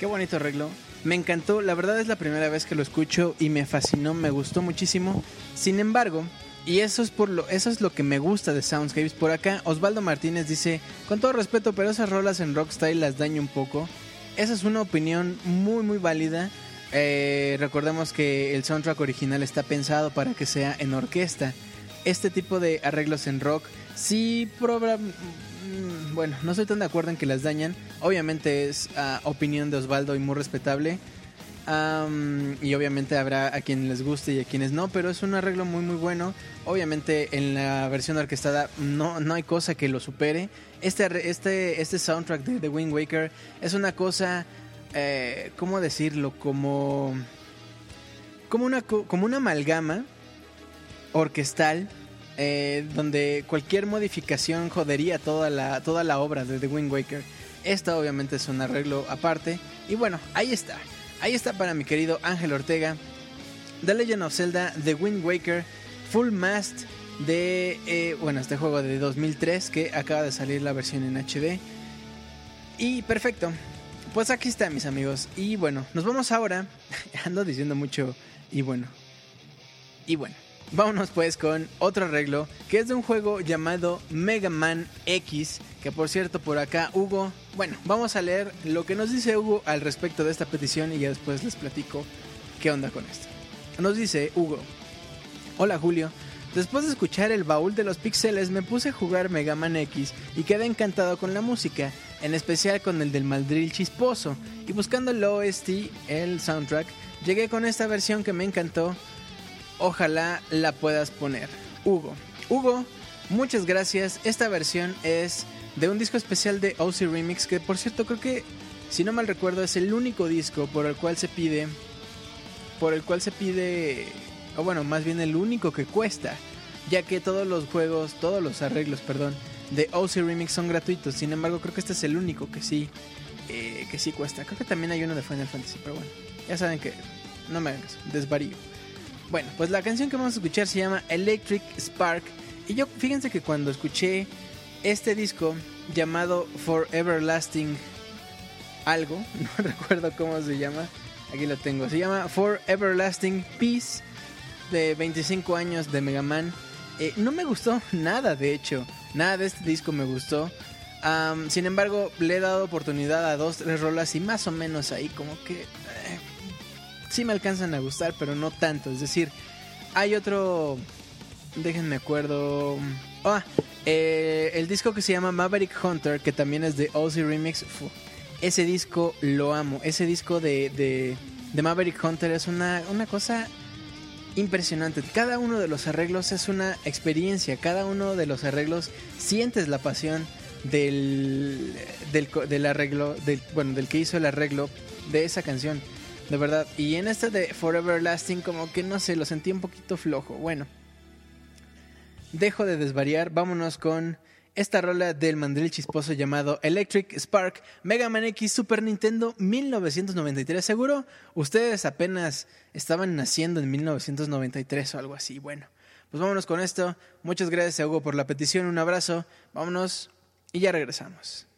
Qué bonito arreglo. Me encantó, la verdad es la primera vez que lo escucho y me fascinó, me gustó muchísimo. Sin embargo, y eso es por lo eso es lo que me gusta de Soundscapes por acá. Osvaldo Martínez dice, "Con todo respeto, pero esas rolas en rockstyle las daño un poco." Esa es una opinión muy muy válida. Eh, recordemos que el soundtrack original está pensado para que sea en orquesta. Este tipo de arreglos en rock sí Mm, bueno, no estoy tan de acuerdo en que las dañan. Obviamente es uh, opinión de Osvaldo y muy respetable. Y obviamente habrá a quienes les guste y a quienes no, pero es un arreglo muy muy bueno. Obviamente en la versión orquestada no, no hay cosa que lo supere. Este, este, este soundtrack de The Wind Waker es una cosa, eh, ¿cómo decirlo? Como, como, una, como una amalgama orquestal eh, donde cualquier modificación jodería toda la, toda la obra de The Wind Waker. Esta obviamente es un arreglo aparte. Y bueno, ahí está. Ahí está para mi querido Ángel Ortega. The Legend of Zelda, The Wind Waker, Full Mast de, eh, bueno, este juego de 2003 que acaba de salir la versión en HD. Y perfecto. Pues aquí está mis amigos. Y bueno, nos vamos ahora. Ando diciendo mucho. Y bueno. Y bueno. Vámonos pues con otro arreglo que es de un juego llamado Mega Man X, que por cierto por acá Hugo, bueno, vamos a leer lo que nos dice Hugo al respecto de esta petición y ya después les platico qué onda con esto. Nos dice Hugo, hola Julio, después de escuchar el baúl de los pixeles me puse a jugar Mega Man X y quedé encantado con la música, en especial con el del Maldril chisposo, y buscando el OST, el soundtrack, llegué con esta versión que me encantó ojalá la puedas poner. Hugo. Hugo, muchas gracias. Esta versión es de un disco especial de OC Remix que por cierto creo que, si no mal recuerdo, es el único disco por el cual se pide, por el cual se pide, o bueno, más bien el único que cuesta, ya que todos los juegos, todos los arreglos, perdón, de OC Remix son gratuitos. Sin embargo, creo que este es el único que sí, eh, que sí cuesta. Creo que también hay uno de Final Fantasy, pero bueno, ya saben que no me hagan desvarío. Bueno, pues la canción que vamos a escuchar se llama Electric Spark. Y yo, fíjense que cuando escuché este disco llamado For Everlasting algo, no recuerdo cómo se llama, aquí lo tengo, se llama For Everlasting Peace de 25 años de Mega Man. Eh, no me gustó nada, de hecho, nada de este disco me gustó. sin embargo, le he dado oportunidad a dos, tres rolas y más o menos ahí como que sí me alcanzan a gustar, pero no tanto. Es decir, hay otro. Déjenme acuerdo. Ah, eh, el disco que se llama Maverick Hunter, que también es de Ozzy Remix. ese disco lo amo. Ese disco de, de, Maverick Hunter es una, una cosa impresionante. Cada uno de los arreglos es una experiencia. Cada uno de los arreglos sientes la pasión del, del, del arreglo, del, bueno, del que hizo el arreglo de esa canción. De verdad. Y en este de Forever Lasting, como que no sé, lo sentí un poquito flojo. Bueno, dejo de desvariar. Vámonos con esta rola del mandril chisposo llamado Electric Spark Mega Man X Super Nintendo 1993. Seguro ustedes apenas estaban naciendo en 1993 o algo así. Bueno, pues vámonos con esto. Muchas gracias a Hugo por la petición. Un abrazo. Vámonos y ya regresamos.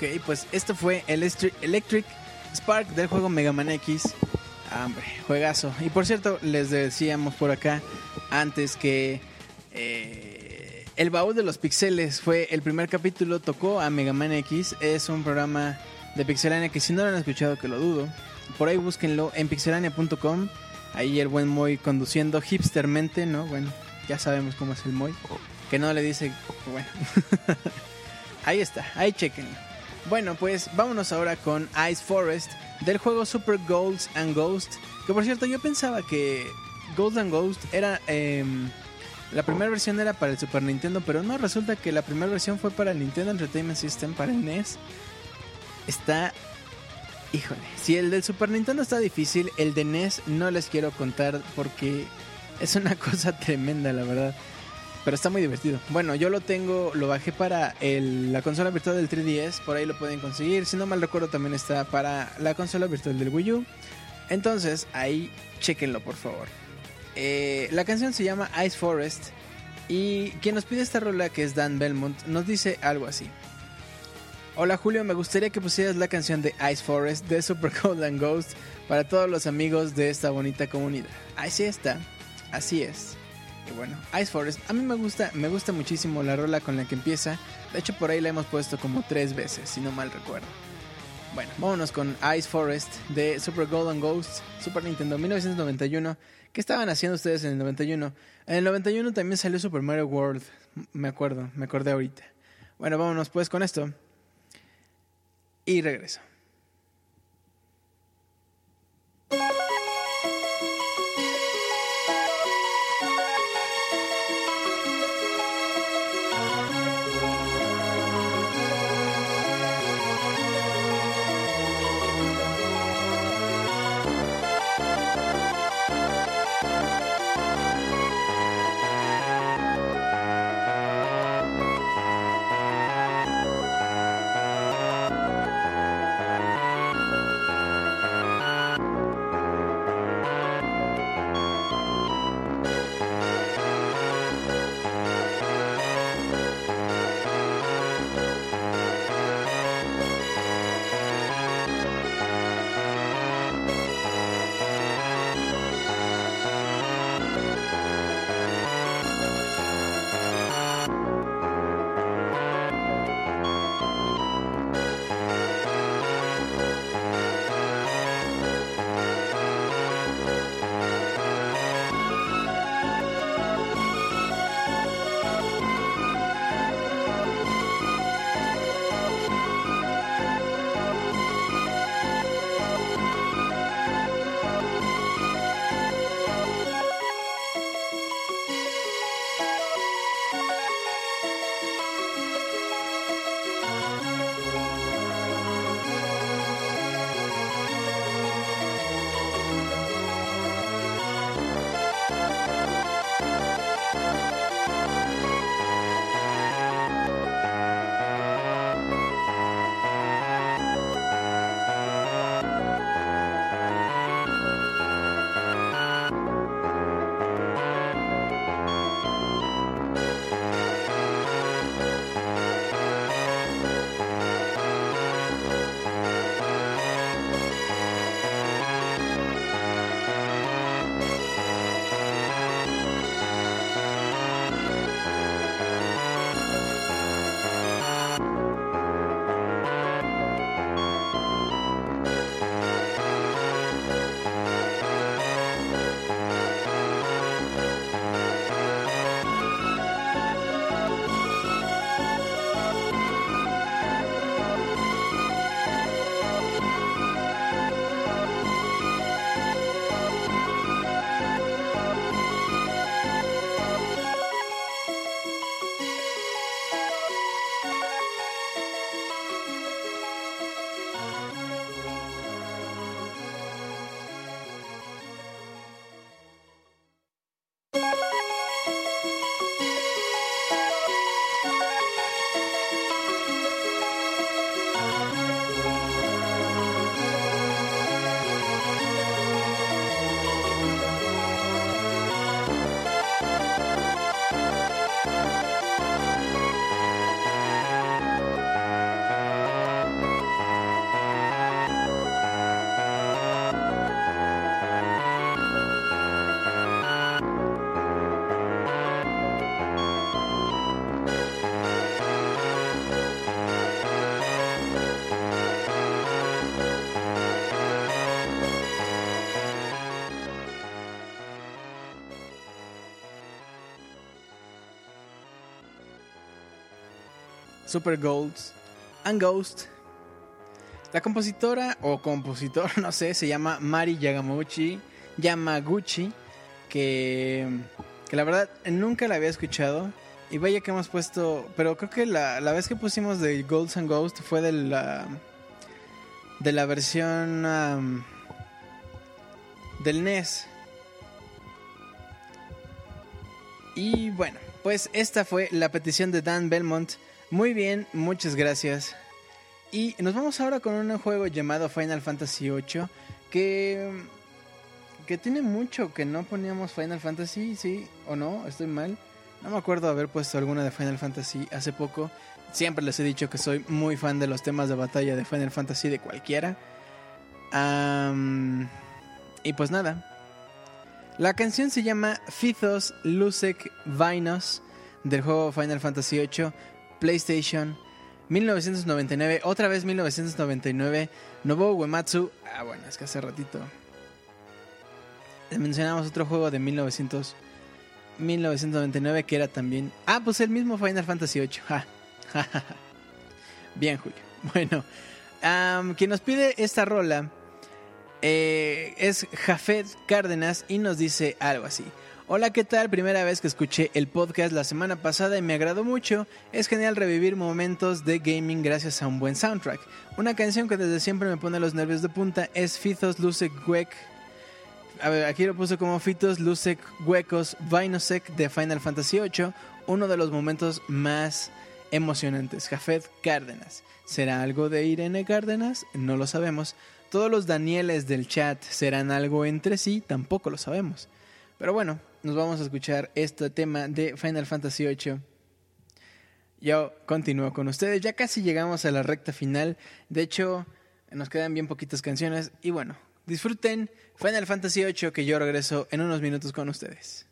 Ok, pues esto fue Electric, Electric Spark del juego Mega Man X. Hombre, juegazo. Y por cierto, les decíamos por acá antes que eh, El Baúl de los Pixeles fue el primer capítulo, tocó a Mega Man X. Es un programa de Pixelania que si no lo han escuchado, que lo dudo. Por ahí búsquenlo en pixelania.com. Ahí el buen Moy conduciendo hipstermente, ¿no? Bueno, ya sabemos cómo es el Moy. Que no le dice, bueno. ahí está, ahí chequenlo. Bueno, pues vámonos ahora con Ice Forest del juego Super Golds and Ghost. Que por cierto, yo pensaba que Golds and Ghost era. em, la primera versión era para el Super Nintendo, pero no, resulta que la primera versión fue para el Nintendo Entertainment System, para el NES. Está. Híjole, si el del Super Nintendo está difícil, el de NES no les quiero contar porque es una cosa tremenda, la verdad. Pero está muy divertido. Bueno, yo lo tengo, lo bajé para la consola virtual del 3DS, por ahí lo pueden conseguir. Si no mal recuerdo, también está para la consola virtual del Wii U. Entonces, ahí chequenlo, por favor. Eh, la canción se llama Ice Forest. Y quien nos pide esta rola, que es Dan Belmont, nos dice algo así. Hola Julio, me gustaría que pusieras la canción de Ice Forest de Super Cold and Ghost para todos los amigos de esta bonita comunidad. Así está, así es. Bueno, Ice Forest, a mí me gusta, me gusta muchísimo la rola con la que empieza. De hecho, por ahí la hemos puesto como tres veces, si no mal recuerdo. Bueno, vámonos con Ice Forest de Super Golden Ghost, Super Nintendo 1991. ¿Qué estaban haciendo ustedes en el 91? En el 91 también salió Super Mario World, me acuerdo, me acordé ahorita. Bueno, vámonos pues con esto. Y regreso. Super Golds and Ghost. La compositora o compositor, no sé, se llama Mari Yamaguchi, Yamaguchi, que, que la verdad nunca la había escuchado. Y vaya que hemos puesto, pero creo que la, la vez que pusimos de Golds and Ghost fue de la de la versión um, del NES. Y bueno, pues esta fue la petición de Dan Belmont. Muy bien, muchas gracias. Y nos vamos ahora con un juego llamado Final Fantasy VIII que que tiene mucho que no poníamos Final Fantasy, sí o no, estoy mal. No me acuerdo haber puesto alguna de Final Fantasy hace poco. Siempre les he dicho que soy muy fan de los temas de batalla de Final Fantasy de cualquiera. y pues nada. La canción se llama Fithos Lusek Vinos del juego Final Fantasy VIII PlayStation 1999. Otra vez 1999. Nobuo Uematsu. Ah, bueno, es que hace ratito mencionamos otro juego de 1900. 1999 que era también... Ah, pues el mismo Final Fantasy VIII. Bien, Julio. Bueno, quien nos pide esta rola eh, es Jafet Cárdenas y nos dice algo así. Hola, ¿qué tal? Primera vez que escuché el podcast la semana pasada y me agradó mucho. Es genial revivir momentos de gaming gracias a un buen soundtrack. Una canción que desde siempre me pone los nervios de punta es Fithos Luce Gwek a ver, aquí lo puse como Fitos, Lusek, Huecos, Vinosec de Final Fantasy VIII, uno de los momentos más emocionantes. Jafet Cárdenas. ¿Será algo de Irene Cárdenas? No lo sabemos. Todos los Danieles del chat serán algo entre sí, tampoco lo sabemos. Pero bueno, nos vamos a escuchar este tema de Final Fantasy VIII. Yo continúo con ustedes, ya casi llegamos a la recta final. De hecho, nos quedan bien poquitas canciones y bueno, Disfruten Final Fantasy VIII que yo regreso en unos minutos con ustedes.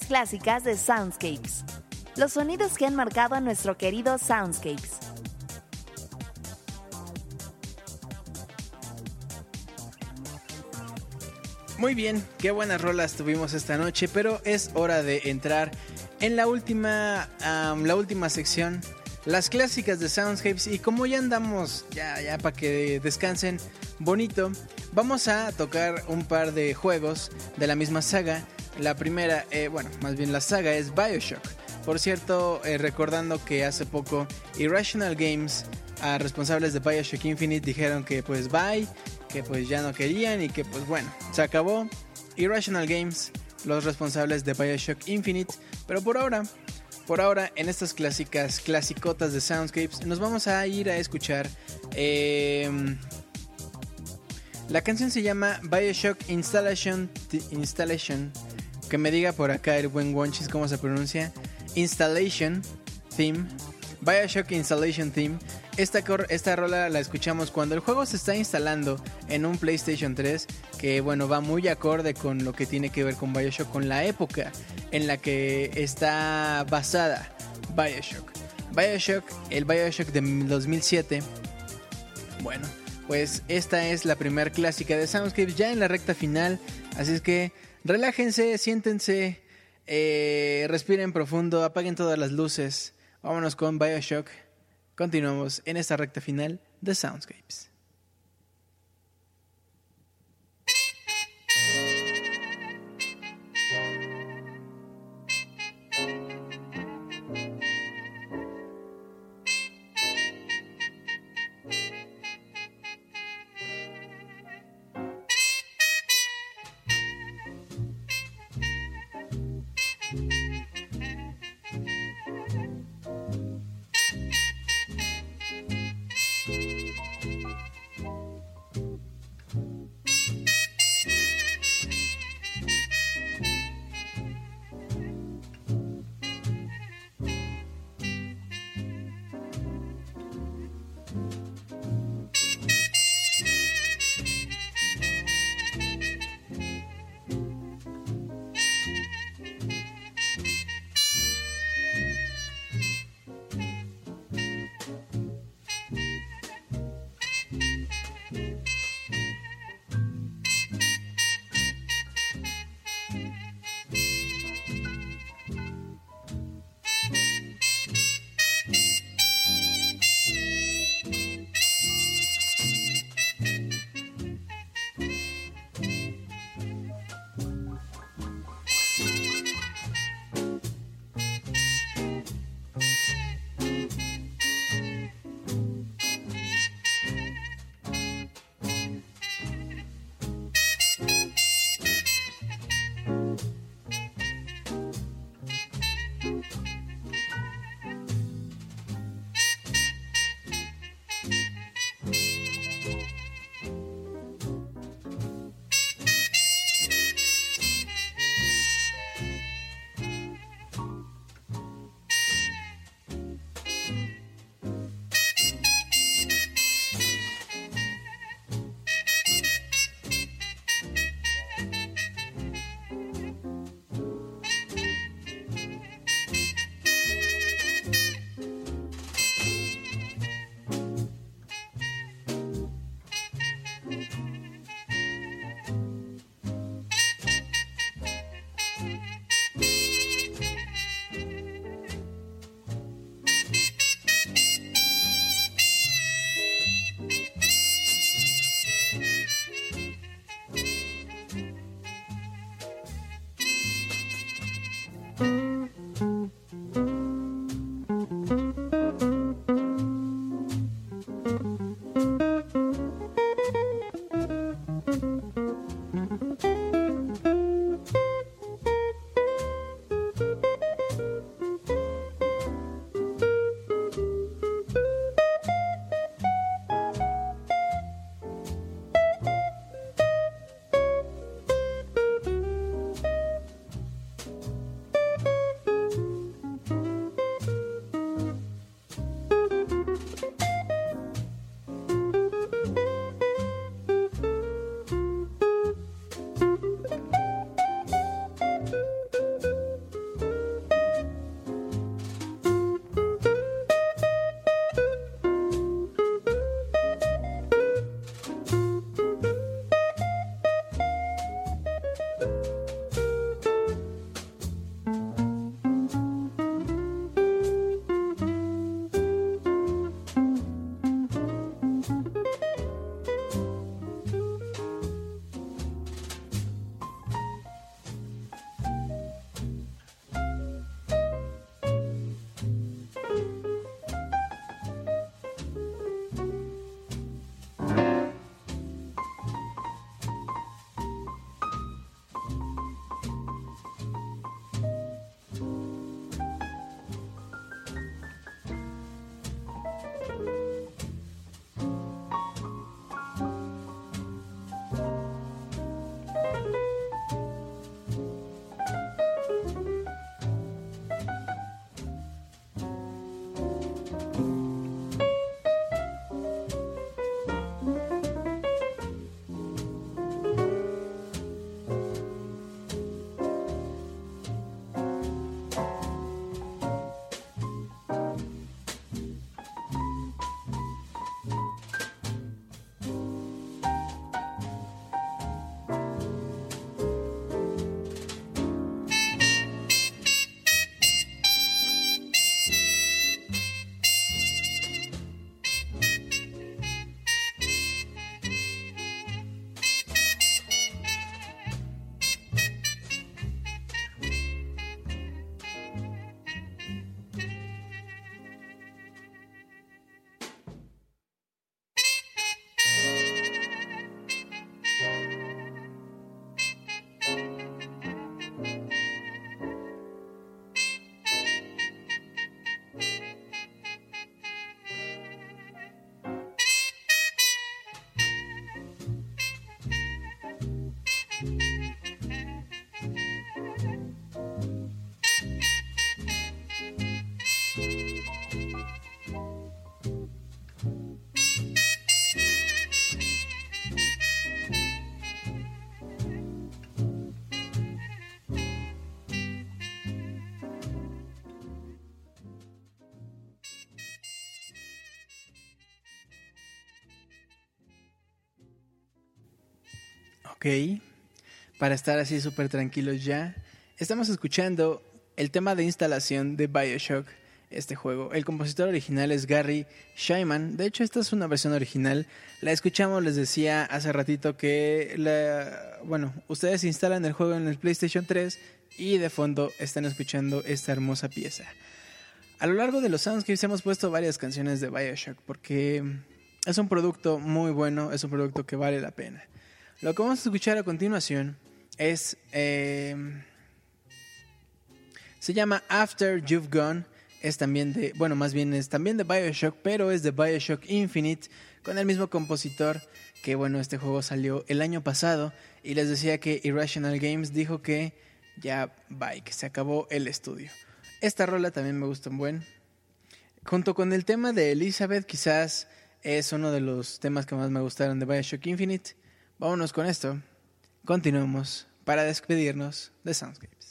Clásicas de Soundscapes. Los sonidos que han marcado a nuestro querido Soundscapes. Muy bien, qué buenas rolas tuvimos esta noche, pero es hora de entrar en la última, la última sección, las clásicas de Soundscapes. Y como ya andamos, ya, ya para que descansen bonito, vamos a tocar un par de juegos de la misma saga. La primera, eh, bueno, más bien la saga es Bioshock. Por cierto, eh, recordando que hace poco Irrational Games, a responsables de Bioshock Infinite, dijeron que pues bye, que pues ya no querían y que pues bueno, se acabó. Irrational Games, los responsables de Bioshock Infinite, pero por ahora, por ahora en estas clásicas, clasicotas de Soundscapes, nos vamos a ir a escuchar. Em, la canción se llama Bioshock Installation, Installation, que me diga por acá el buen Wonchis cómo se pronuncia. Installation Theme, Bioshock Installation Theme. Esta, esta rola la escuchamos cuando el juego se está instalando en un PlayStation 3, que bueno, va muy acorde con lo que tiene que ver con Bioshock, con la época en la que está basada Bioshock. Bioshock, el Bioshock de 2007. Bueno, pues esta es la primera clásica de Soundscapes ya en la recta final, así es que relájense, siéntense eh, respiren profundo, apaguen todas las luces. Vámonos con Bioshock. Continuamos en esta recta final de Soundscapes. Ok, para estar así súper tranquilos ya, estamos escuchando el tema de instalación de Bioshock, este juego. El compositor original es Gary Shyman. De hecho, esta es una versión original. La escuchamos, les decía hace ratito que bueno, ustedes instalan el juego en el PlayStation 3 y de fondo están escuchando esta hermosa pieza. A lo largo de los soundscapes hemos puesto varias canciones de Bioshock porque es un producto muy bueno, es un producto que vale la pena. Lo que vamos a escuchar a continuación es... Eh, se llama After You've Gone. Es también de, bueno, más bien es también de Bioshock, pero es de Bioshock Infinite con el mismo compositor que, bueno, este juego salió el año pasado y les decía que Irrational Games dijo que ya bye, que se acabó el estudio. Esta rola también me gusta un buen. Junto con el tema de Elizabeth, quizás es uno de los temas que más me gustaron de Bioshock Infinite. Vámonos con esto. Continuemos para despedirnos de Soundscapes.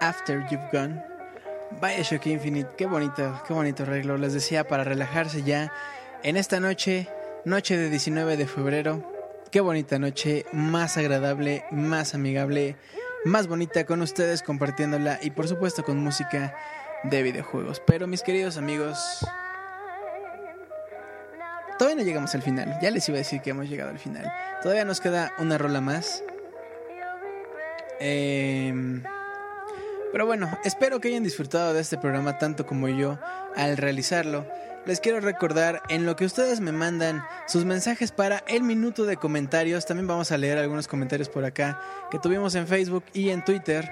After You've Gone. Bioshock Infinite, qué bonito, qué bonito arreglo. Les decía, para relajarse ya en esta noche, noche de 19 de febrero. Qué bonita noche, más agradable, más amigable, más bonita con ustedes compartiéndola y por supuesto con música de videojuegos. Pero mis queridos amigos, todavía no llegamos al final. Ya les iba a decir que hemos llegado al final. Todavía nos queda una rola más. Eh, pero bueno, espero que hayan disfrutado de este programa tanto como yo al realizarlo. Les quiero recordar en lo que ustedes me mandan sus mensajes para el minuto de comentarios. También vamos a leer algunos comentarios por acá que tuvimos en Facebook y en Twitter.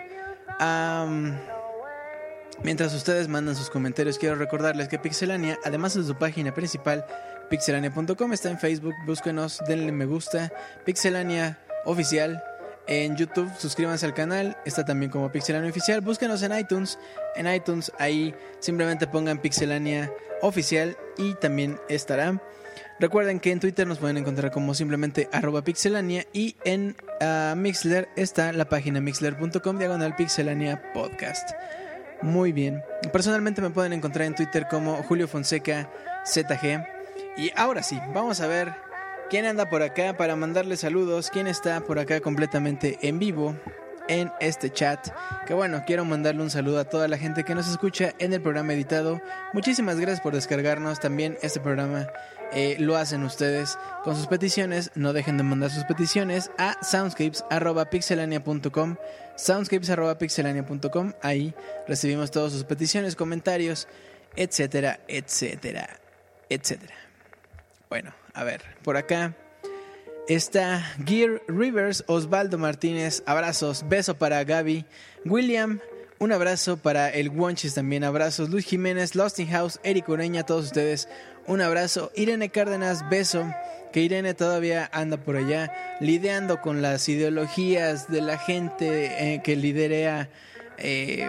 mientras ustedes mandan sus comentarios, quiero recordarles que Pixelania, además de su página principal, pixelania.com, está en Facebook. Búsquenos, denle me gusta. Pixelania oficial en YouTube, suscríbanse al canal, está también como Pixelania Oficial. Búsquenos en iTunes. En iTunes ahí simplemente pongan Pixelania Oficial y también estará. Recuerden que en Twitter nos pueden encontrar como simplemente arroba pixelania y en uh, Mixler está la página mixler.com diagonal pixelania podcast. Muy bien. Personalmente me pueden encontrar en Twitter como Julio Fonseca ZG. Y ahora sí, vamos a ver ¿Quién anda por acá para mandarle saludos? ¿Quién está por acá completamente en vivo en este chat? Que bueno, quiero mandarle un saludo a toda la gente que nos escucha en el programa editado. Muchísimas gracias por descargarnos. También este programa eh, lo hacen ustedes con sus peticiones. No dejen de mandar sus peticiones a soundscapes.pixelania.com. Soundscapes.pixelania.com. Ahí recibimos todas sus peticiones, comentarios, etcétera, etcétera, etcétera. Bueno, a ver, por acá está Gear Rivers, Osvaldo Martínez, abrazos, beso para Gaby, William, un abrazo para el Wonchis también, abrazos, Luis Jiménez, Losting House, Eric Ureña, todos ustedes, un abrazo, Irene Cárdenas, beso, que Irene todavía anda por allá lidiando con las ideologías de la gente eh, que liderea eh,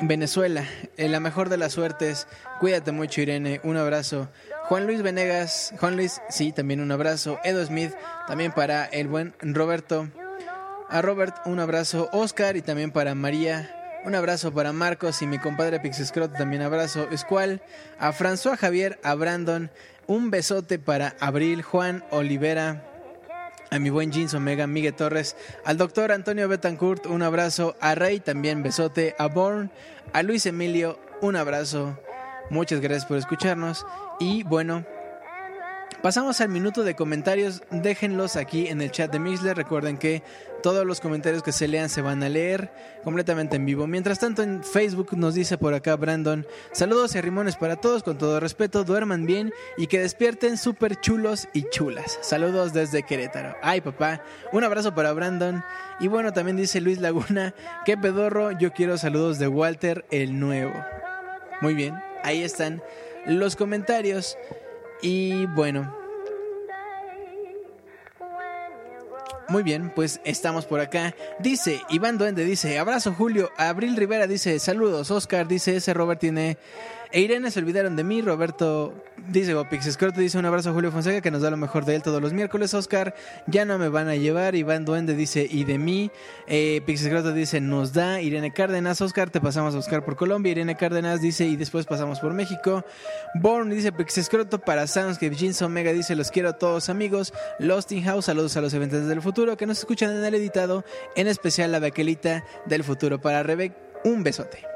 Venezuela. En la mejor de las suertes, cuídate mucho Irene, un abrazo. Juan Luis Venegas, Juan Luis, sí, también un abrazo. Edo Smith, también para el buen Roberto. A Robert, un abrazo. Oscar y también para María. Un abrazo para Marcos y mi compadre Pixescrot, también abrazo. Escual. A François Javier, a Brandon. Un besote para Abril, Juan Olivera. A mi buen Jeans Omega, Miguel Torres. Al doctor Antonio Betancourt, un abrazo. A Rey, también besote. A Born. A Luis Emilio, un abrazo. Muchas gracias por escucharnos. Y bueno, pasamos al minuto de comentarios. Déjenlos aquí en el chat de Mixler. Recuerden que todos los comentarios que se lean se van a leer completamente en vivo. Mientras tanto, en Facebook nos dice por acá Brandon: Saludos y rimones para todos, con todo respeto. Duerman bien y que despierten súper chulos y chulas. Saludos desde Querétaro. Ay, papá. Un abrazo para Brandon. Y bueno, también dice Luis Laguna: Qué pedorro. Yo quiero saludos de Walter el Nuevo. Muy bien, ahí están los comentarios. Y bueno. Muy bien, pues estamos por acá. Dice Iván Duende, dice, abrazo Julio. Abril Rivera dice, saludos. Oscar dice, ese Robert tiene e Irene se olvidaron de mí. Roberto dice, Pixescroto dice un abrazo a Julio Fonseca que nos da lo mejor de él todos los miércoles. Oscar, ya no me van a llevar. Iván Duende dice, y de mí. Eh, dice, nos da. Irene Cárdenas, Oscar, te pasamos a Oscar por Colombia. Irene Cárdenas dice, y después pasamos por México. Born dice, Pixescroto para Soundscape. Jeans Omega dice, los quiero a todos amigos. Lost in House, saludos a los eventos del futuro que nos escuchan en el editado. En especial la Bequelita del futuro para Rebeca. Un besote.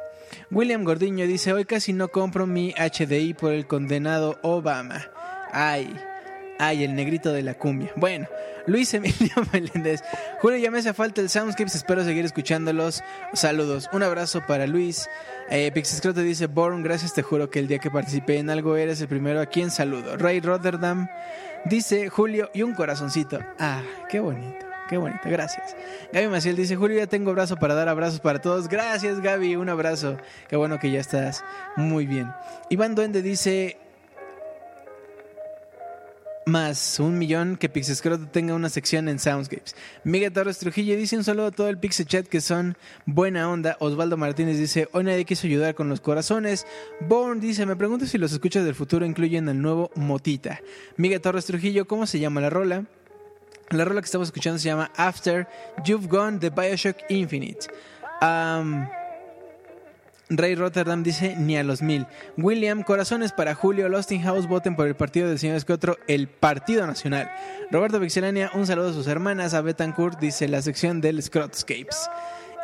William Gordiño dice, hoy casi no compro mi HDI por el condenado Obama. Ay, ay, el negrito de la cumbia. Bueno, Luis Emilio Meléndez. Julio, ya me hace falta el Soundscapes, espero seguir escuchándolos. Saludos, un abrazo para Luis. Eh, te dice, Born, gracias, te juro que el día que participé en algo eres el primero a quien saludo. Ray Rotterdam dice, Julio, y un corazoncito. Ah, qué bonito. Qué bonito, gracias. Gaby Maciel dice, Julio, ya tengo brazo para dar abrazos para todos. Gracias, Gaby, un abrazo. Qué bueno que ya estás muy bien. Iván Duende dice, más un millón que Pixescroto tenga una sección en Soundscapes. Miguel Torres Trujillo dice un saludo a todo el Pixel Chat que son buena onda. Osvaldo Martínez dice, hoy nadie quiso ayudar con los corazones. Born dice, me pregunto si los escuchas del futuro incluyen el nuevo Motita. Miguel Torres Trujillo, ¿cómo se llama la rola? La rola que estamos escuchando se llama After You've Gone de Bioshock Infinite. Ray Rotterdam dice ni a los mil. William, corazones para Julio. Losting House, voten por el partido del señor Escotro, el Partido Nacional. Roberto Vixelania, un saludo a sus hermanas. A Betancourt dice la sección del Scrotscapes.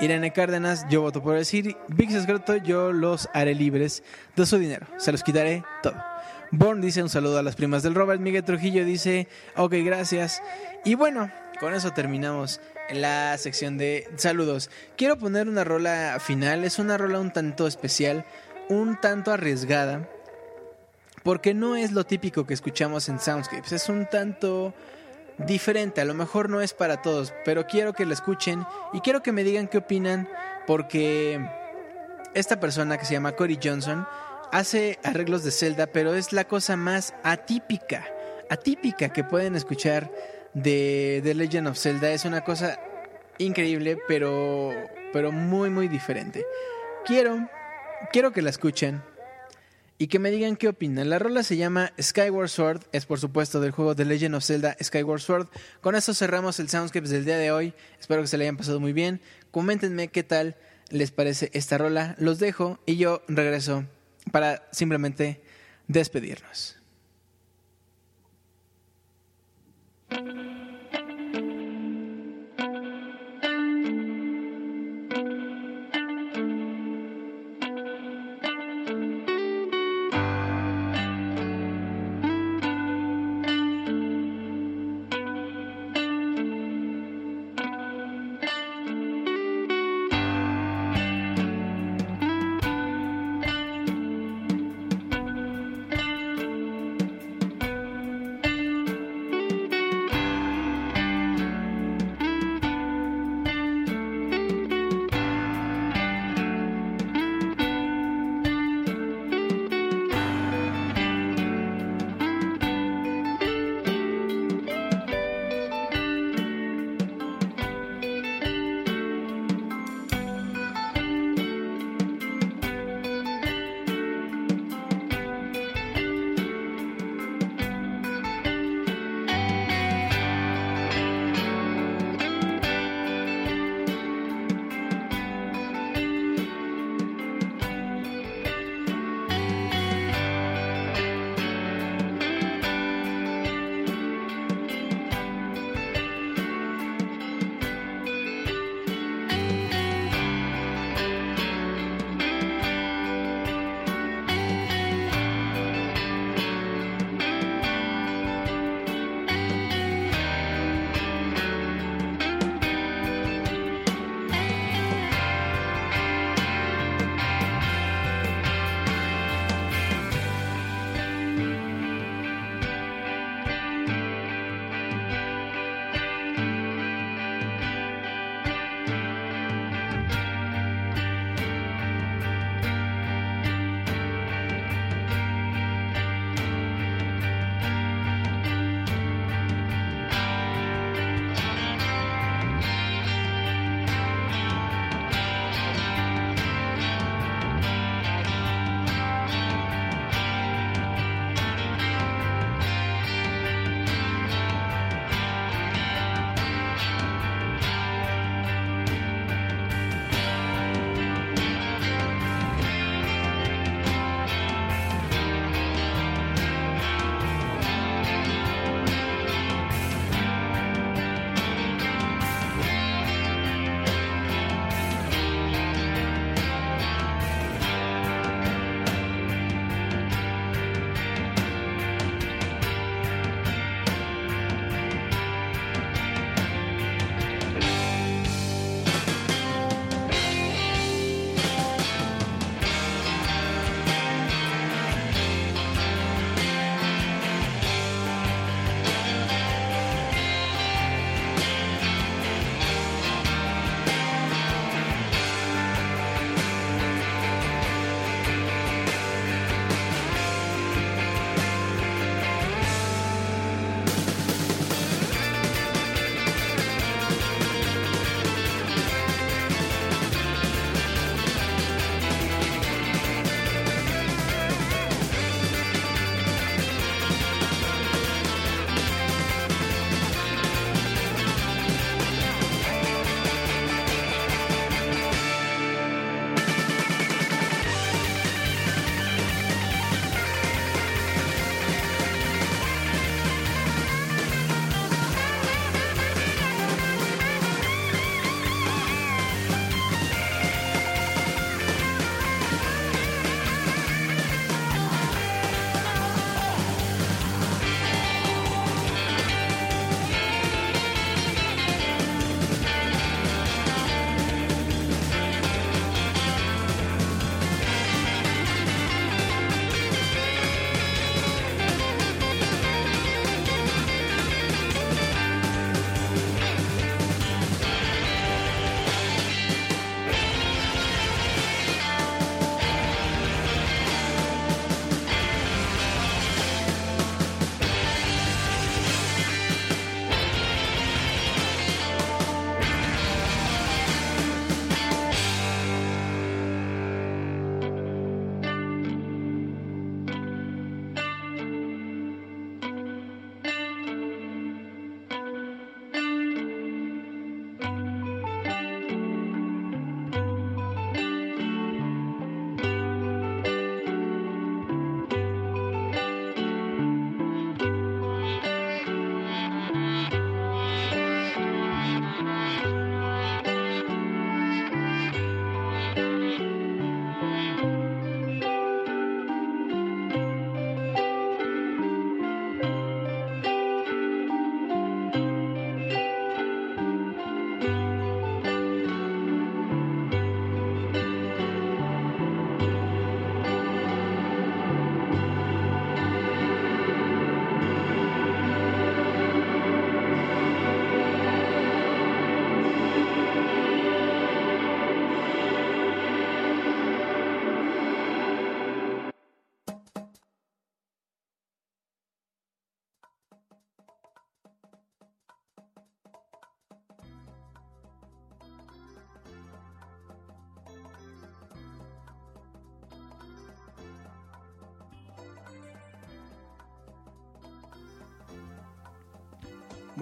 Irene Cárdenas, yo voto por decir. Vix Escroto, yo los haré libres de su dinero. Se los quitaré todo. Born dice un saludo a las primas del Robert. Miguel Trujillo dice, ok, gracias. Y bueno, con eso terminamos la sección de saludos. Quiero poner una rola final, es una rola un tanto especial, un tanto arriesgada, porque no es lo típico que escuchamos en Soundscapes, es un tanto diferente, a lo mejor no es para todos, pero quiero que la escuchen y quiero que me digan qué opinan, porque esta persona que se llama Cory Johnson hace arreglos de Zelda, pero es la cosa más atípica, atípica que pueden escuchar de Legend of Zelda es una cosa increíble, pero, pero muy, muy diferente. Quiero, quiero que la escuchen y que me digan qué opinan. La rola se llama Skyward Sword, es por supuesto del juego The Legend of Zelda Skyward Sword. Con esto cerramos el Soundscapes del día de hoy. Espero que se le hayan pasado muy bien. Coméntenme qué tal les parece esta rola. Los dejo y yo regreso para simplemente despedirnos.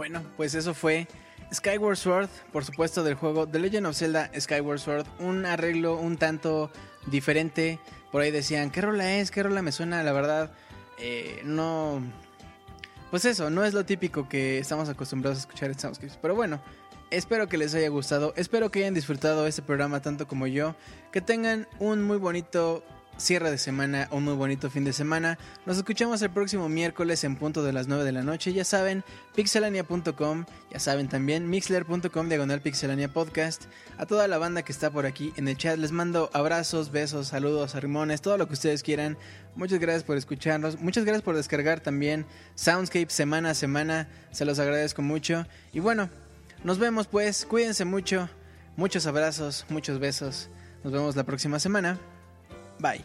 Bueno, pues eso fue Skyward Sword, por supuesto, del juego The Legend of Zelda Skyward Sword. Un arreglo un tanto diferente. Por ahí decían, ¿qué rola es? ¿Qué rola me suena? La verdad, eh, no. Pues eso, no es lo típico que estamos acostumbrados a escuchar en Soundscapes. Pero bueno, espero que les haya gustado. Espero que hayan disfrutado este programa tanto como yo. Que tengan un muy bonito cierre de semana, un muy bonito fin de semana. Nos escuchamos el próximo miércoles en punto de las 9 de la noche. Ya saben, pixelania.com, ya saben también, mixler.com diagonal pixelania podcast. A toda la banda que está por aquí en el chat les mando abrazos, besos, saludos, arrimones, todo lo que ustedes quieran. Muchas gracias por escucharnos, muchas gracias por descargar también Soundscape semana a semana, se los agradezco mucho. Y bueno, nos vemos pues, cuídense mucho, muchos abrazos, muchos besos. Nos vemos la próxima semana. Bye.